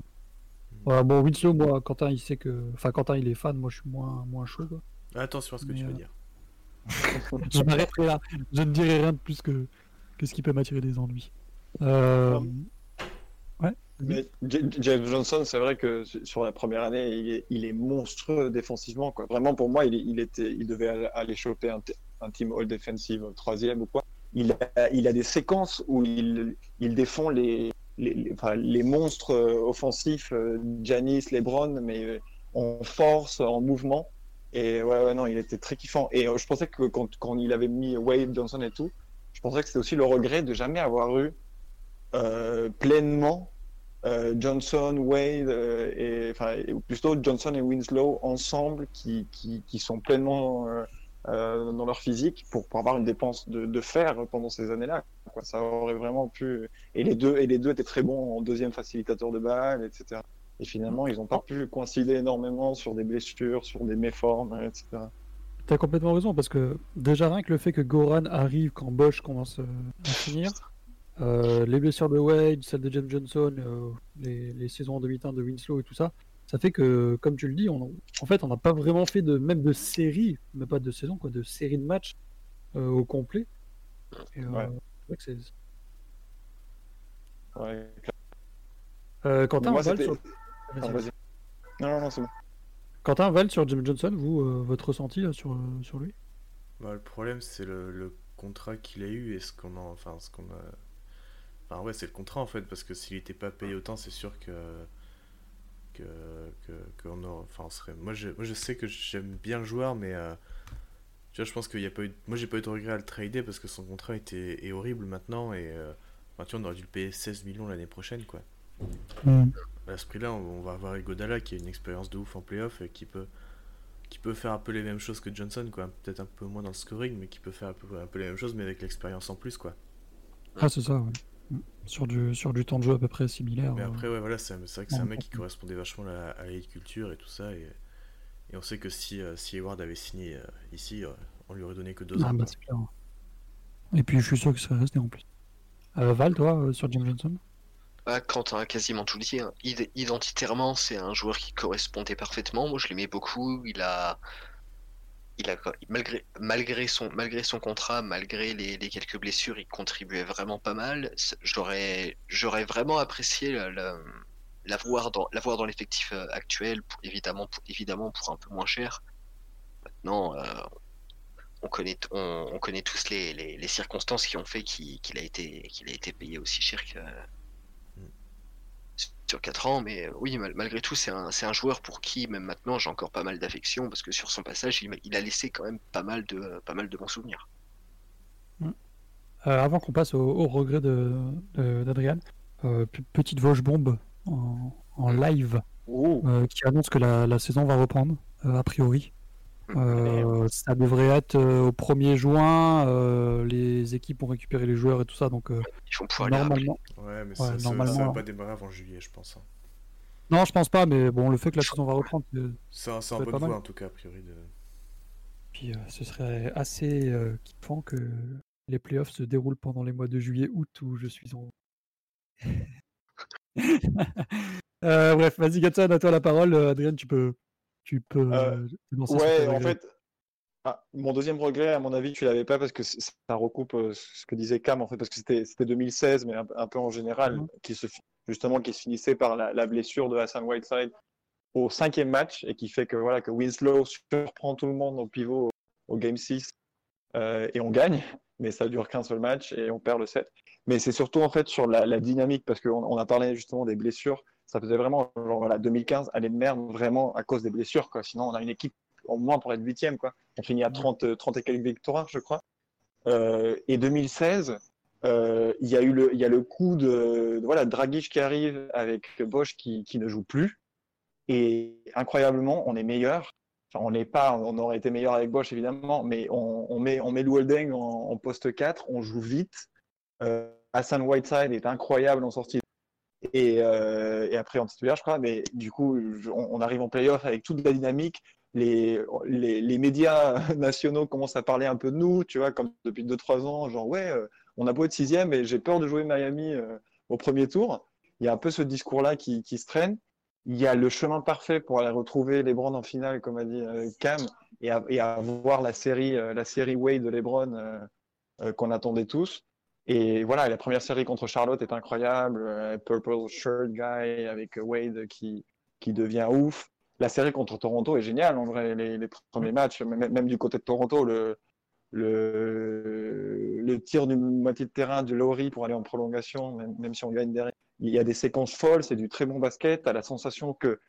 voilà, bon, Winslow, moi, Quentin, il sait que. Enfin, Quentin, il est fan. Moi, je suis moins, moins chaud. Quoi. Attention à ce que Mais, tu vas euh, dire. Je m'arrêterai là. Je ne dirai rien de plus que, que ce qui peut m'attirer des ennuis. Euh, Mais James Johnson, c'est vrai que su- sur la première année, il est, il est monstrueux défensivement. Quoi. Vraiment, pour moi, il, il, était, il devait aller- choper un, un team all defensive troisième ou quoi. Il a, des séquences où il, défend les, monstres euh, offensifs, euh, Giannis, LeBron, mais euh, en force, en mouvement. Et ouais, ouais, non, il était très kiffant. Et euh, je pensais que quand, il avait mis Wade, Johnson et tout, je pensais que c'était aussi le regret de jamais avoir eu euh, pleinement euh, Johnson, Wade, euh, et, plutôt Johnson et Winslow ensemble qui sont pleinement euh, dans leur physique pour, avoir une dépense de, fer pendant ces années-là. Ça aurait vraiment pu. Et les deux, et les deux étaient très bons en deuxième facilitateur de balle, etc. Et finalement, ils n'ont pas pu coïncider énormément sur des blessures, sur des méformes, etc. T'as complètement raison, parce que déjà rien que le fait que Goran arrive quand Bosch commence euh, à finir, euh, les blessures de Wade, celles de James Johnson, les, les saisons en demi-teinte de Winslow et tout ça, ça fait que, comme tu le dis, on, en fait, on n'a pas vraiment fait de même de série, mais pas de saison, quoi, de série de matchs euh, au complet. Et, euh, Ouais. c'est Ouais, Euh, Quentin, Moi, Val sur... Ah, vas-y. Non, non, non, c'est bon. Quentin, Val sur James Johnson, vous, euh, votre ressenti là, sur, euh, sur lui? Bah, le problème, c'est le, le contrat qu'il a eu et ce qu'on en. Enfin, ce qu'on a. Enfin, ouais, c'est le contrat en fait, parce que s'il n'était pas payé autant, c'est sûr que. Que. que. qu'on aurait- Enfin, on serait. Moi je, moi, je sais que j'aime bien le joueur, mais. euh, tu vois, je pense qu'il y a pas eu. Moi, j'ai pas eu de regret à le trader parce que son contrat était est horrible maintenant et. euh, enfin, tu vois, on aurait dû le payer 16 millions l'année prochaine, quoi. À ce prix-là, on, on va avoir Igodala qui a une expérience de ouf en playoff et qui peut, qui peut faire un peu les mêmes choses que Johnson, quoi. Peut-être un peu moins dans le scoring, mais qui peut faire un peu, un peu les mêmes choses, mais avec l'expérience en plus, quoi. Ah, c'est ça, ouais. Sur du, sur du temps de jeu à peu près similaire. Mais euh, après, ouais, voilà, c'est vrai que c'est un mec qui correspondait vachement à, la- à la culture et tout ça. Et, et on sait que si, euh, si Hayward avait signé euh, ici, euh, on lui aurait donné que deux Ah, ans. bah, clair. Et puis je suis sûr que ça serait resté en plus. Euh, Val, toi, euh, sur James Johnson? Bah, Quentin a quasiment tout dit. hein. Id- Identitairement, c'est un joueur qui correspondait parfaitement. Moi, je l'aimais beaucoup. Il a, malgré, malgré son, malgré son contrat, malgré les, quelques blessures, il contribuait vraiment pas mal. J'aurais, j'aurais vraiment apprécié la- la- l'avoir dans, dans l'effectif euh, actuel, évidemment, pour, évidemment pour un peu moins cher. Maintenant, euh, on connaît, on, on connaît tous les, les, circonstances qui ont fait qu'il a qu'il a été payé aussi cher que sur 4 ans, mais euh, oui, mal- malgré tout, c'est un, joueur pour qui, même maintenant, j'ai encore pas mal d'affection, parce que sur son passage, il, a laissé quand même pas mal de, pas mal de bons souvenirs. Euh, Avant qu'on passe au, au regret de- de- euh, pe- petite Vosges bombe en, en live euh, qui annonce que la, la saison va reprendre, euh, a priori. Euh, ça devrait être euh, au 1er juin, euh, les équipes ont récupéré les joueurs et tout ça, donc euh, Ils vont pouvoir les normalement. Ouais, mais Ouais, ça, ça- va pas démarrer avant juillet, je pense. hein. Non, je pense pas, mais bon, le fait que la saison va reprendre, c'est- C'est un, c'est ça un peut être bonne pas mal. voie, en tout cas, a priori. De... Puis euh, ce serait assez euh, kiffant que les playoffs se déroulent pendant les mois de juillet, août où je suis en. Euh, bref, vas-y Gatson, à toi la parole. Euh, Adrien, tu peux, tu peux Euh, euh, lancer Ouais, en fait, ah, mon deuxième regret, à mon avis, tu l'avais pas parce que ça recoupe euh, ce que disait Cam, en fait, parce que c'était c'était 2016, mais un, un peu en général, Mhm. qui se, justement, qui se finissait par la, la blessure de Hassan Whiteside au cinquième match et qui fait que, voilà, que Winslow surprend tout le monde au pivot au, au Game 6 euh, et on gagne, mais ça dure qu'un seul match et on perd le 7. Mais c'est surtout, en fait, sur la, la dynamique, parce qu'on on a parlé justement des blessures. Ça faisait vraiment, genre, voilà, 2015, aller de merde vraiment à cause des blessures, quoi. Sinon, on a une équipe au moins pour être huitième, quoi. On finit à 30, euh, 30 et quelques victoires, je crois. Euh, et 2016, euh, il y a eu le, il y a le coup de, de- voilà, Dragic qui arrive avec Bosch qui, qui ne joue plus. Et incroyablement, on est meilleur Enfin, on n'est pas, on aurait été meilleur avec Bosch évidemment, mais on, on met, on met Lou Holding en, en poste 4, on joue vite. Euh, Hassan Whiteside est incroyable en sortie et, euh, et après en titulaire, je crois. Mais du coup, on, arrive en playoff avec toute la dynamique. Les, les, les médias nationaux commencent à parler un peu de nous, tu vois, comme depuis 2-3 ans, genre ouais, euh, on a beau être sixième et j'ai peur de jouer Miami euh, au premier tour. Il y a un peu ce discours-là qui, qui se traîne. Il y a le chemin parfait pour aller retrouver LeBron en finale, comme a dit euh, Cam, et, à- et avoir la série, la série Wade de LeBron qu'on attendait tous. Et voilà, la première série contre Charlotte est incroyable. euh, Purple Shirt Guy avec Wade qui, qui devient ouf. La série contre Toronto est géniale, en vrai. Les, les premiers matchs, même, du côté de Toronto, le, le, tir du moitié de terrain du Lowry pour aller en prolongation, même, même si on gagne derrière. Il y a des séquences folles, c'est du très bon basket. As la sensation que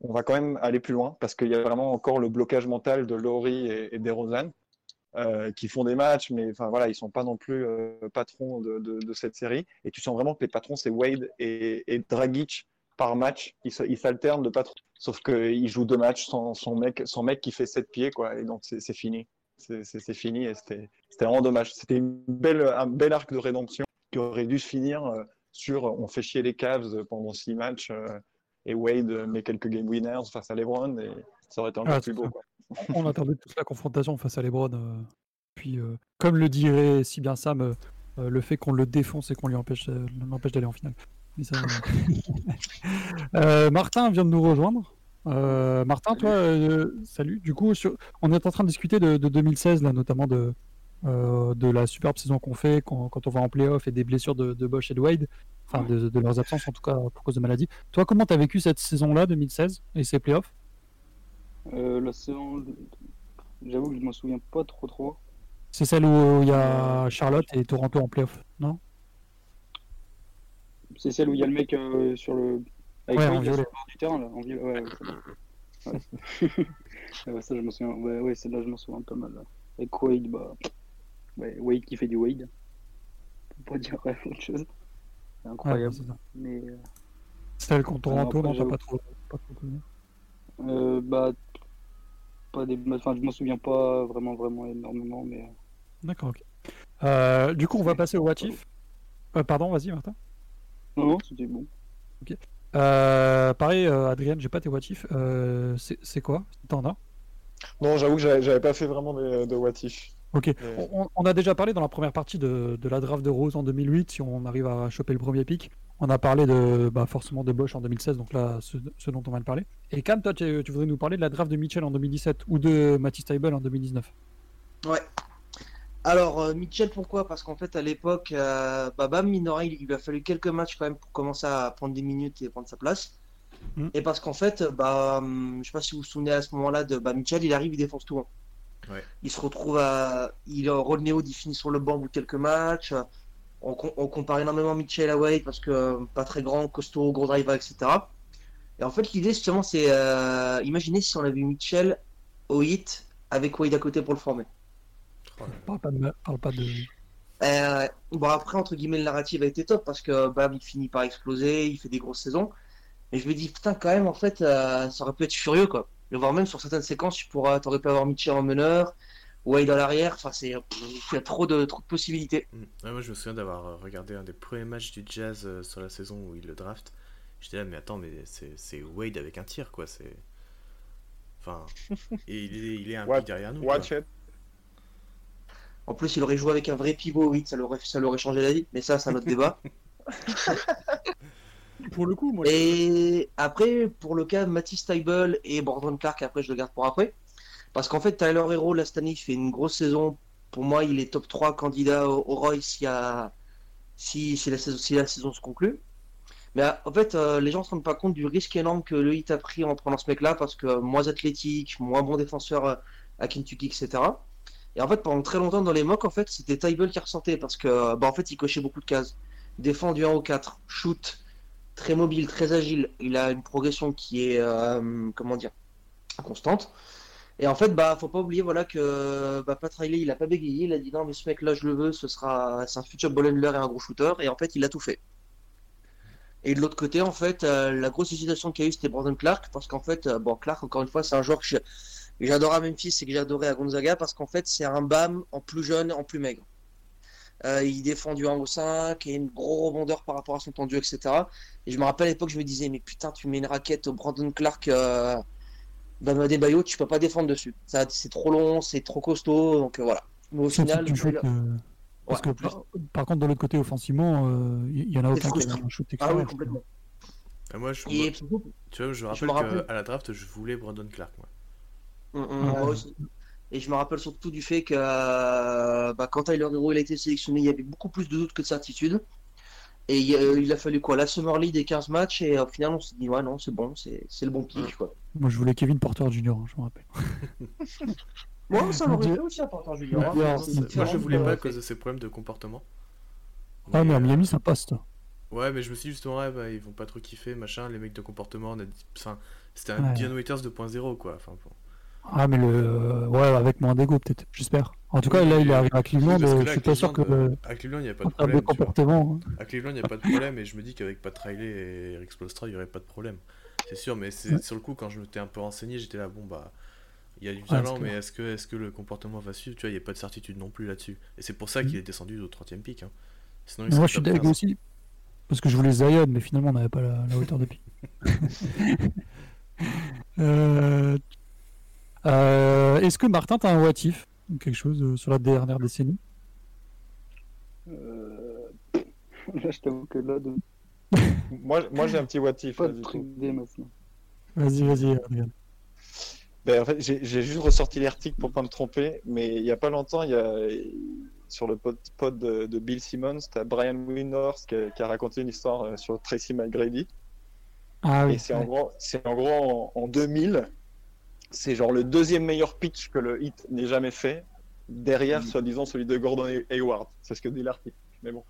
on va quand même aller plus loin parce qu'il y a vraiment encore le blocage mental de Lowry et, et DeRozan euh, qui font des matchs, mais enfin voilà, ils sont pas non plus euh, patrons de, cette série. Et tu sens vraiment que les patrons c'est Wade et, et Dragic par match. Ils s'alternent de patrons, sauf qu'ils jouent deux matchs sans son mec, son mec qui fait sept pieds quoi. Et donc c'est fini, c'est fini et c'était vraiment dommage. C'était un bel arc de rédemption qui aurait dû se finir euh, sur on fait chier les Cavs pendant six matchs. et Wade met quelques game winners face à LeBron et ça aurait été encore Ah, plus beau. Quoi. On attendait tous la confrontation face à Lebron. euh, puis, euh, comme le dirait si bien Sam, euh, le fait qu'on le défonce et qu'on lui empêche, euh, l'empêche d'aller en finale. Mais ça, euh, euh, Martin vient de nous rejoindre. Euh, Martin, toi, euh, salut. Du coup, sur- on est en train de discuter de, de 2016, là, notamment de, euh, de la superbe saison qu'on fait quand, quand on va en playoff et des blessures de, de Bosch et de Wade, enfin de, de leurs absences en tout cas pour cause de maladie. Toi, comment tu as vécu cette saison-là, 2016, et ces playoffs? Euh, la saison, j'avoue que je m'en souviens pas trop trop. C'est celle où il y a Charlotte et Toronto en playoff, non? C'est celle où il y a le mec euh, sur le. Avec Ouais, en sur violet. le bord du terrain, là. En violet, ouais, ouais, ça, je m'en souviens. Ouais, ouais, celle-là, je m'en souviens pas mal. là. Avec Wade, bah. Ouais, Wade qui fait du Wade. Pour pas dire ouais, autre chose. C'est incroyable. Ça. Mais. euh, Celle contre Toronto, non, pas trop, pas trop connu. Euh, bah. Pas des... Enfin, je m'en souviens pas vraiment, vraiment énormément, mais. D'accord, ok. Euh, du coup, on va passer au What If. Euh, pardon, vas-y, Martin. Non, non, c'était bon. Ok. Euh, pareil, euh, Adrien, j'ai pas tes What If. Euh, c'est c'est quoi? T'en as? Non, j'avoue que j'avais pas fait vraiment de, de what if. Ok. Mais- On, on a déjà parlé dans la première partie de, de la draft de Rose en 2008, si on arrive à choper le premier pick. On a parlé de bah, forcément de Bosch en 2016, donc là, ce, ce dont on va le parler. Et Cam, toi, tu, tu voudrais nous parler de la draft de Mitchell en 2017 ou de Matisse Taibel en 2019. Ouais. Alors, euh, Mitchell, pourquoi? Parce qu'en fait, à l'époque, euh, bah, Bam Minora, il, il lui a fallu quelques matchs quand même pour commencer à prendre des minutes et prendre sa place. Mm. Et parce qu'en fait, bah, hum, je sais pas si vous vous souvenez à ce moment-là de bah, Mitchell, il arrive, il défonce tout. hein. Ouais. Il se retrouve à. Il est en rôle néo, il finit sur le banc au bout de quelques matchs. On, com- on compare énormément Mitchell à Wade parce que euh, pas très grand, costaud, gros driver, etc. Et en fait, l'idée, justement, c'est. euh, imaginez si on avait Mitchell au hit avec Wade à côté pour le former. Parle pas de. Parle pas de... Euh, bon, après, entre guillemets, le narratif a été top parce que Bam, il finit par exploser, il fait des grosses saisons. Mais je me dis, putain, quand même, en fait, euh, ça aurait pu être furieux, quoi. Le voir même sur certaines séquences, tu pourras, t'aurais pu avoir Mitchell en meneur, Wade à l'arrière. Enfin, c'est, il y a trop de, trop de possibilités. Mm. Ouais, moi, je me souviens d'avoir euh, regardé un des premiers matchs du Jazz euh, sur la saison où il le draft. J'étais là, mais attends, mais c'est Wade avec un tir, quoi. C'est. Enfin. Et il est, il est un peu derrière nous. quoi. Watch it. En plus, il aurait joué avec un vrai pivot, oui, ça l'aurait, ça l'aurait changé la vie. Mais ça, c'est un autre débat. Pour le coup, moi. Et après, pour le cas de Matisse Taibel et Brandon Clark, après je le garde pour après. Parce qu'en fait, Tyler Hero, là, fait une grosse saison. Pour moi, il est top 3 candidat au, au Roy si, la saison, se conclut. Mais euh, en fait, euh, les gens ne se rendent pas compte du risque énorme que le Heat a pris en prenant ce mec-là, parce que euh, moins athlétique, moins bon défenseur à Kentucky, etc. Et en fait, pendant très longtemps dans les mocks, en fait, c'était Tybel qui ressentait, parce que, bah, en fait, il cochait beaucoup de cases. Défend du 1 au 4, shoot, très mobile, très agile. Il a une progression qui est, comment dire, constante. Et en fait, bah, faut pas oublier, voilà, que bah, Pat Riley, il a pas bégayé. Il a dit non, mais ce mec-là, je le veux. Ce sera, c'est un future ball et un gros shooter. Et en fait, il a tout fait. Et de l'autre côté, en fait, euh, la grosse hésitation qu'il y a eu, c'était Brandon Clark, parce qu'en fait, euh, bon, Clark, encore une fois, c'est un joueur que j'adorais à Memphis et que j'adorais à Gonzaga parce qu'en fait, c'est un BAM en plus jeune, en plus maigre. Euh, il défend du 1 au 5 et une gros rebondeur par rapport à son tendu, etc. Et je me rappelle à l'époque, je me disais, mais putain, tu mets une raquette au Brandon Clark, euh, Bam Adebayo, tu peux pas défendre dessus. Ça, c'est trop long, c'est trop costaud, donc euh, voilà. Mais au Sauf final, si tu shootes, euh, parce Ouais, que par, par contre, de l'autre côté, offensivement, euh, il y, en a aucun qui a un shoot Ah oui, complètement. Et moi, je, Et tu vois, je rappelle me rappelle- qu'à la draft, je voulais Brandon Clark. Moi. Mm, mm, moi aussi. Et je me rappelle surtout du fait que euh, bah, quand Tyler Hero il a été sélectionné, il y avait beaucoup plus de doutes que de certitudes. Et il, euh, il a fallu quoi La Summer League des 15 matchs, et au final, on s'est dit, ouais, non, c'est bon, c'est c'est le bon pic. Quoi. Moi, je voulais Kevin Porter Jr., hein, je me rappelle. Moi, ça l'aurait Dieu. fait aussi, un Porter Junior. Ouais, hein. Moi, je voulais pas euh, à cause de ses problèmes de comportement. Ah, mais à euh, Miami, ça passe, toi. Ouais, mais je me suis dit justement, ouais, bah, ils vont pas trop kiffer, machin, les mecs de comportement, on a dit- enfin, c'était un Ouais. Dion Waiters 2.0, quoi. Enfin, bon. Ah, mais le. Ouais, avec moins d'ego, peut-être, j'espère. En tout cas, là, il est arrivé à Cleveland, là, je suis pas sûr que. À Cleveland, il n'y a pas de de problème. vois. comportement. hein. À Cleveland, il n'y a pas de problème, et je me dis qu'avec Pat Riley et Eric Spoelstra, il n'y aurait pas de problème. C'est sûr, mais c'est Ouais. sur le coup, quand je m'étais un peu renseigné, j'étais là, bon, bah. Il y a du Ouais, talent, mais est-ce que, est que le comportement va suivre? Tu vois, il n'y a pas de certitude non plus là-dessus. Et c'est pour ça Mm. qu'il est descendu au 30 e pic. hein. Sinon, il moi, je suis 15. aussi. Parce que je voulais Zion, mais finalement, on n'avait pas la, la hauteur de pied. Euh, euh, Est-ce que Martin, t'as un what if quelque chose euh, sur la dernière décennie? Euh... Là, je t'avoue que là, de... Moi, moi j'ai un petit what if. pas là, de du truc coup. d'idée maintenant. Vas-y, vas-y, Adrien. Ben, en fait, j'ai juste ressorti l'article pour pas me tromper, mais il y a pas longtemps, il y a sur le pod, pod de, de Bill Simmons, t'as Brian Windhorst qui, a- qui a raconté une histoire sur Tracy McGrady. Ah oui. Et c'est en gros, c'est en gros en, en 2000, c'est genre le deuxième meilleur pitch que le hit n'ait jamais fait, derrière Mm. soi-disant celui de Gordon Hay- Hayward. C'est ce que dit l'article. Mais bon.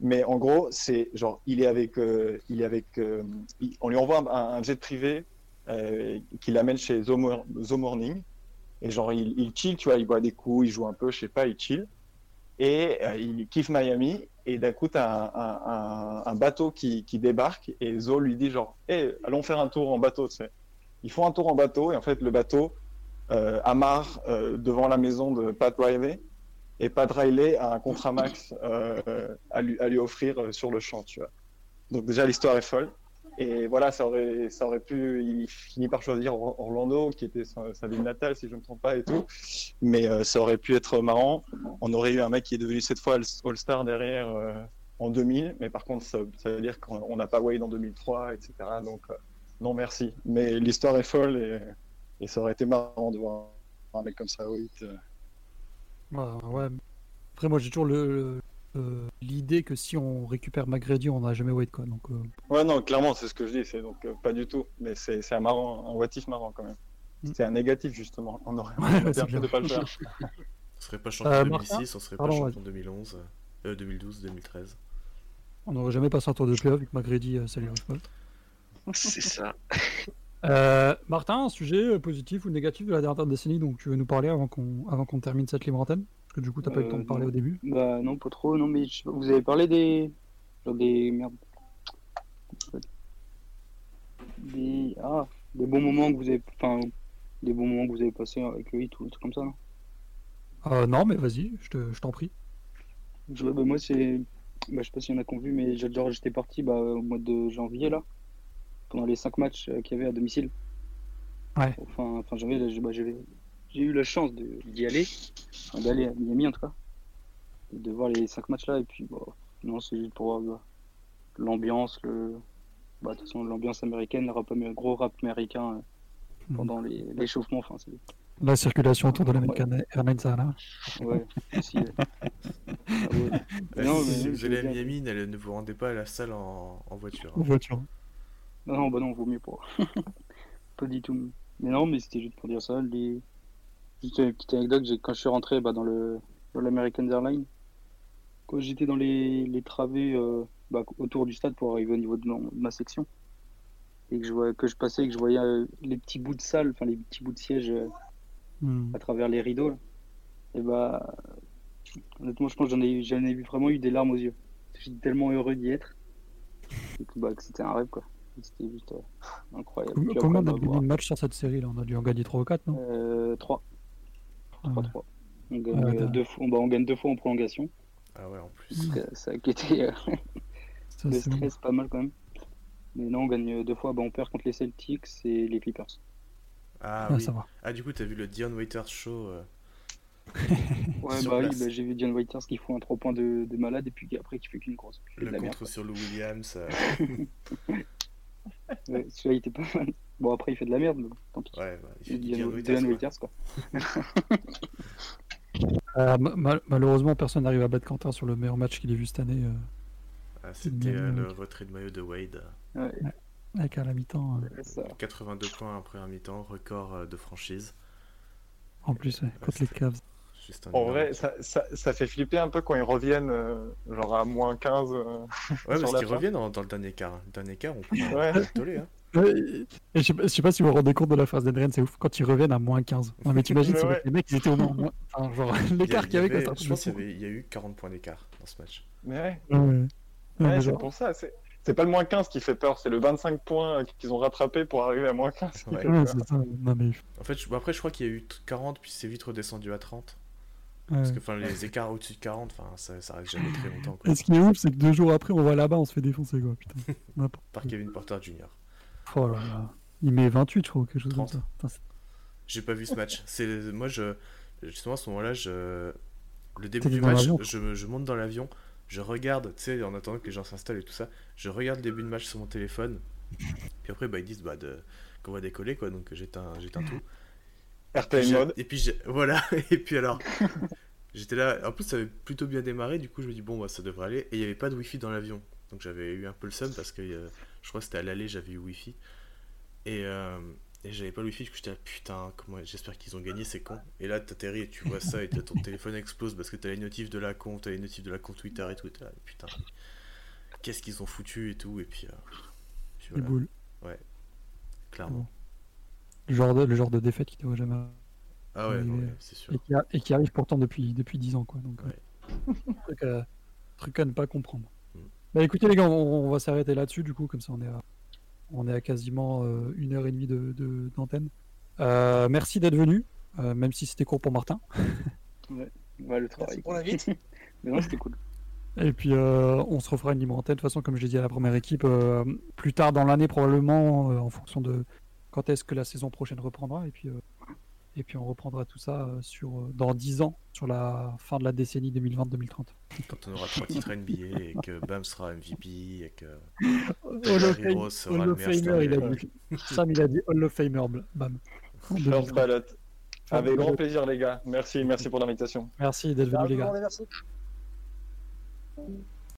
Mais en gros, c'est genre il est avec, euh, il est avec, euh, il- on lui envoie un, un jet privé euh, qui l'amène chez Zo Morning. Et genre il, il chill, tu vois, il boit des coups, il joue un peu, je sais pas, il chill. Et euh, il kiffe Miami. Et d'un coup, t'as un, un, bateau qui, qui débarque et Zo lui dit genre, hé, allons faire un tour en bateau, tu sais. Ils font un tour en bateau et en fait, le bateau euh, amarre euh, devant la maison de Pat Riley. Et Pat Riley a un contrat max euh, à, lui, à lui offrir sur le champ, tu vois. Donc déjà, l'histoire est folle. Et voilà, ça aurait, ça aurait pu. Il finit par choisir Or- Orlando, qui était sa, ville natale, si je ne me trompe pas, et tout. Mais ça aurait pu être marrant. On aurait eu un mec qui est devenu cette fois All- All-Star derrière en 2000. Mais par contre, ça, veut dire qu'on on n'a pas Wade en 2003, etc. Donc, non, merci. Mais l'histoire est folle et, et ça aurait été marrant de voir un mec comme ça au hit. Ouais, ouais. Après, moi, j'ai toujours le- le- euh, l'idée que si on récupère McGrady, on n'a jamais Wade, quoi. Donc, euh, Ouais, non, clairement, c'est ce que je dis. C'est donc euh, pas du tout. Mais c'est c'est un marrant, un what if marrant quand même. Mm. C'est un négatif, justement. On aurait Ouais, ouais, bien fait de pas le faire. On serait pas champion Euh, 2006, Martin on serait Pardon, pas ouais. champion 2011, euh, 2012, 2013. on n'aurait jamais passé un tour de playoff avec McGrady, euh, ça lui arrive pas. C'est ça. Euh, Martin, un sujet euh, positif ou négatif de la dernière décennie dont tu veux nous parler avant qu'on avant qu'on termine cette libre antenne? Parce que du coup, t'as pas eu le temps de Euh, parler non. au début. Bah non, pas trop. Non, mais je sais pas, vous avez parlé des. Genre des. Merde. Des. Ah, des bons moments que vous avez. Enfin, des bons moments que vous avez passés avec ou des trucs comme ça, non? Euh, non, mais vas-y, je te- je t'en prie. Je- bah, Moi, c'est. Bah, je sais pas s'il y en a qui ont vu, mais genre, j'étais parti bah, au mois de janvier, là. Pendant les 5 matchs euh, qu'il y avait à domicile. Ouais. Enfin, enfin j'ai bah, j'ai- eu la chance d'y aller. Enfin, d'aller à Miami, en tout cas. Et de voir les 5 matchs là. Et puis, bah, non, c'est juste pour voir bah, l'ambiance, le. Bah, de toute façon, l'ambiance américaine, le rap gros rap américain euh, Mhm. pendant les- l'échauffement. Enfin, c'est. La circulation autour de l'American Airlines Arena. Ouais, aussi. euh. Ah ouais. Bah, Non, si mais vous allez à. Miami, ne, ne vous rendez pas à la salle en, en voiture. En hein. voiture. Non, non, bah non, vaut mieux pas. pas du tout. Mais non, mais c'était juste pour dire ça. Les... Juste une petite anecdote, quand je suis rentré bah, dans le dans l'American Airlines, quand j'étais dans les, les travées euh, bah, autour du stade pour arriver au niveau de, ma section, et que je, vois, que je passais et que je voyais euh, les petits bouts de salle, enfin les petits bouts de siège euh, Hmm. à travers les rideaux, là, et bah honnêtement, je pense que j'en ai, j'en ai vraiment eu des larmes aux yeux. J'étais tellement heureux d'y être. Et que, bah, que c'était un rêve, quoi. C'était juste euh, incroyable. Puis Combien après, on a gagné bon, de matchs sur cette série là On a dû en gagner 3 ou 4, non? Euh, 3. Ah 3-3. On gagne, Ouais, euh, d'accord. deux fois, bah, on gagne deux fois en prolongation. Ah ouais, en plus. Donc, euh, ça a été euh, Ça, le c'est bon. stress pas mal quand même. Mais non, on gagne deux fois. Bah, on perd contre les Celtics et les Clippers. Ah Ah, oui. ça va. Ah, du coup, t'as vu le Dion Waiters show euh, Ouais, bah oui, bah, j'ai vu Dion Waiters qui fout un 3 points de, de malade et puis après qui fait qu'une grosse. le contre sur Lou Williams. euh, Ouais, celui-là il était pas mal. Bon, après il fait de la merde, mais tant pis. Ouais, bah, il fait du Waiters. Quoi. Euh, ma- ma- malheureusement, personne n'arrive à battre Quentin sur le meilleur match qu'il ait vu cette année. euh, Ah, C'était euh, le retrait de maillot de Wade. Ouais, avec à la mi-temps. euh, ça. 82 points en première mi-temps, record de franchise. en plus, ouais, contre les Cavs. Juste En vrai, ça, ça, ça fait flipper un peu quand ils reviennent, euh, genre à moins 15. euh, Ouais, parce qu'ils reviennent dans, dans le dernier quart. hein. Le dernier quart, on peut Ouais. toller, hein. Et- je sais pas- je sais pas si vous vous rendez compte de la phase d'Adrien, c'est ouf. Quand ils reviennent à moins 15. Non, mais t'imagines, c'est ouais. les mecs, ils étaient au moins. moins- Enfin, genre, l'écart il qu'il y avait, un Je pense qu'il y, a eu 40 points d'écart dans ce match. Mais ouais, Ouais, ouais. Ouais, ouais, mais c'est pour ça. C'est c'est pas le moins 15 qui fait peur, c'est le 25 points qu'ils ont rattrapé pour arriver à moins 15 qui Ouais. fait ouais, peur. c'est ça. Non, mais. En fait, je- après, je crois qu'il y a eu t- 40, puis c'est vite redescendu à 30. Parce que les écarts au-dessus de 40, enfin, ça, ça reste jamais très longtemps. Quoi. Et ce qui est ouf, c'est que deux jours après, on va là-bas, on se fait défoncer, quoi. Putain. Par Kevin Porter Jr. Oh là là. Il met 28, je crois, quelque chose 30. comme ça. J'ai pas vu ce match. C'est moi je justement à ce moment-là je le début du match je, je monte dans l'avion, je regarde, tu sais en attendant que les gens s'installent et tout ça, je regarde le début de match sur mon téléphone. Puis après bah ils disent bah de qu'on va décoller quoi donc j'éteins j'éteins tout. RTL J'ai- mode. Et puis voilà et puis alors j'étais là en plus ça avait plutôt bien démarré du coup je me dis bon bah ça devrait aller et il y avait pas de wifi dans l'avion. Donc j'avais eu un peu le seum parce que euh, je crois que c'était à l'aller j'avais eu wifi et euh, et j'avais pas le wifi, du coup j'étais là, putain, comment... j'espère qu'ils ont gagné, c'est con. Et là, t'atterris et tu vois ça, et ton téléphone explose parce que t'as les notifs de la compte, t'as les notifs de la compte Twitter et tout, et là, putain, qu'est-ce qu'ils ont foutu et tout, et puis, euh, puis Les voilà, boules. clairement. Le genre, de, le genre de défaite qui devrait jamais. Ah ouais, c'est sûr. Et qui, a- et qui arrive pourtant depuis, depuis 10 ans, quoi. Donc, Ouais. euh, truc, à, truc à ne pas comprendre. Mm. Bah écoutez, les gars, on, on va s'arrêter là-dessus, du coup, comme ça on est à, on est à quasiment euh, une heure et demie d'antenne. De, d'antenne. Euh, merci d'être venu, euh, même si c'était court pour Martin. Ouais, le travail. Merci pour l'invite. Mais non, c'était cool. Et puis euh, on se refera une libre antenne. De toute façon, comme je l'ai dit à la première équipe, euh, plus tard dans l'année probablement, euh, en fonction de quand est-ce que la saison prochaine reprendra. Et puis, euh, et puis on reprendra tout ça euh, sur, euh, dans 10 ans, sur la fin de la décennie 2020-2030. Quand on aura trois titres NBA et que Bam sera MVP et que Rose sera le meilleur Famer, il a dit. Sam, il a dit Hall of Famer, bam. En First 2020. ballot. Avec grand plaisir, les gars. Merci, merci pour l'invitation. Merci d'être venus, les gars. Merci.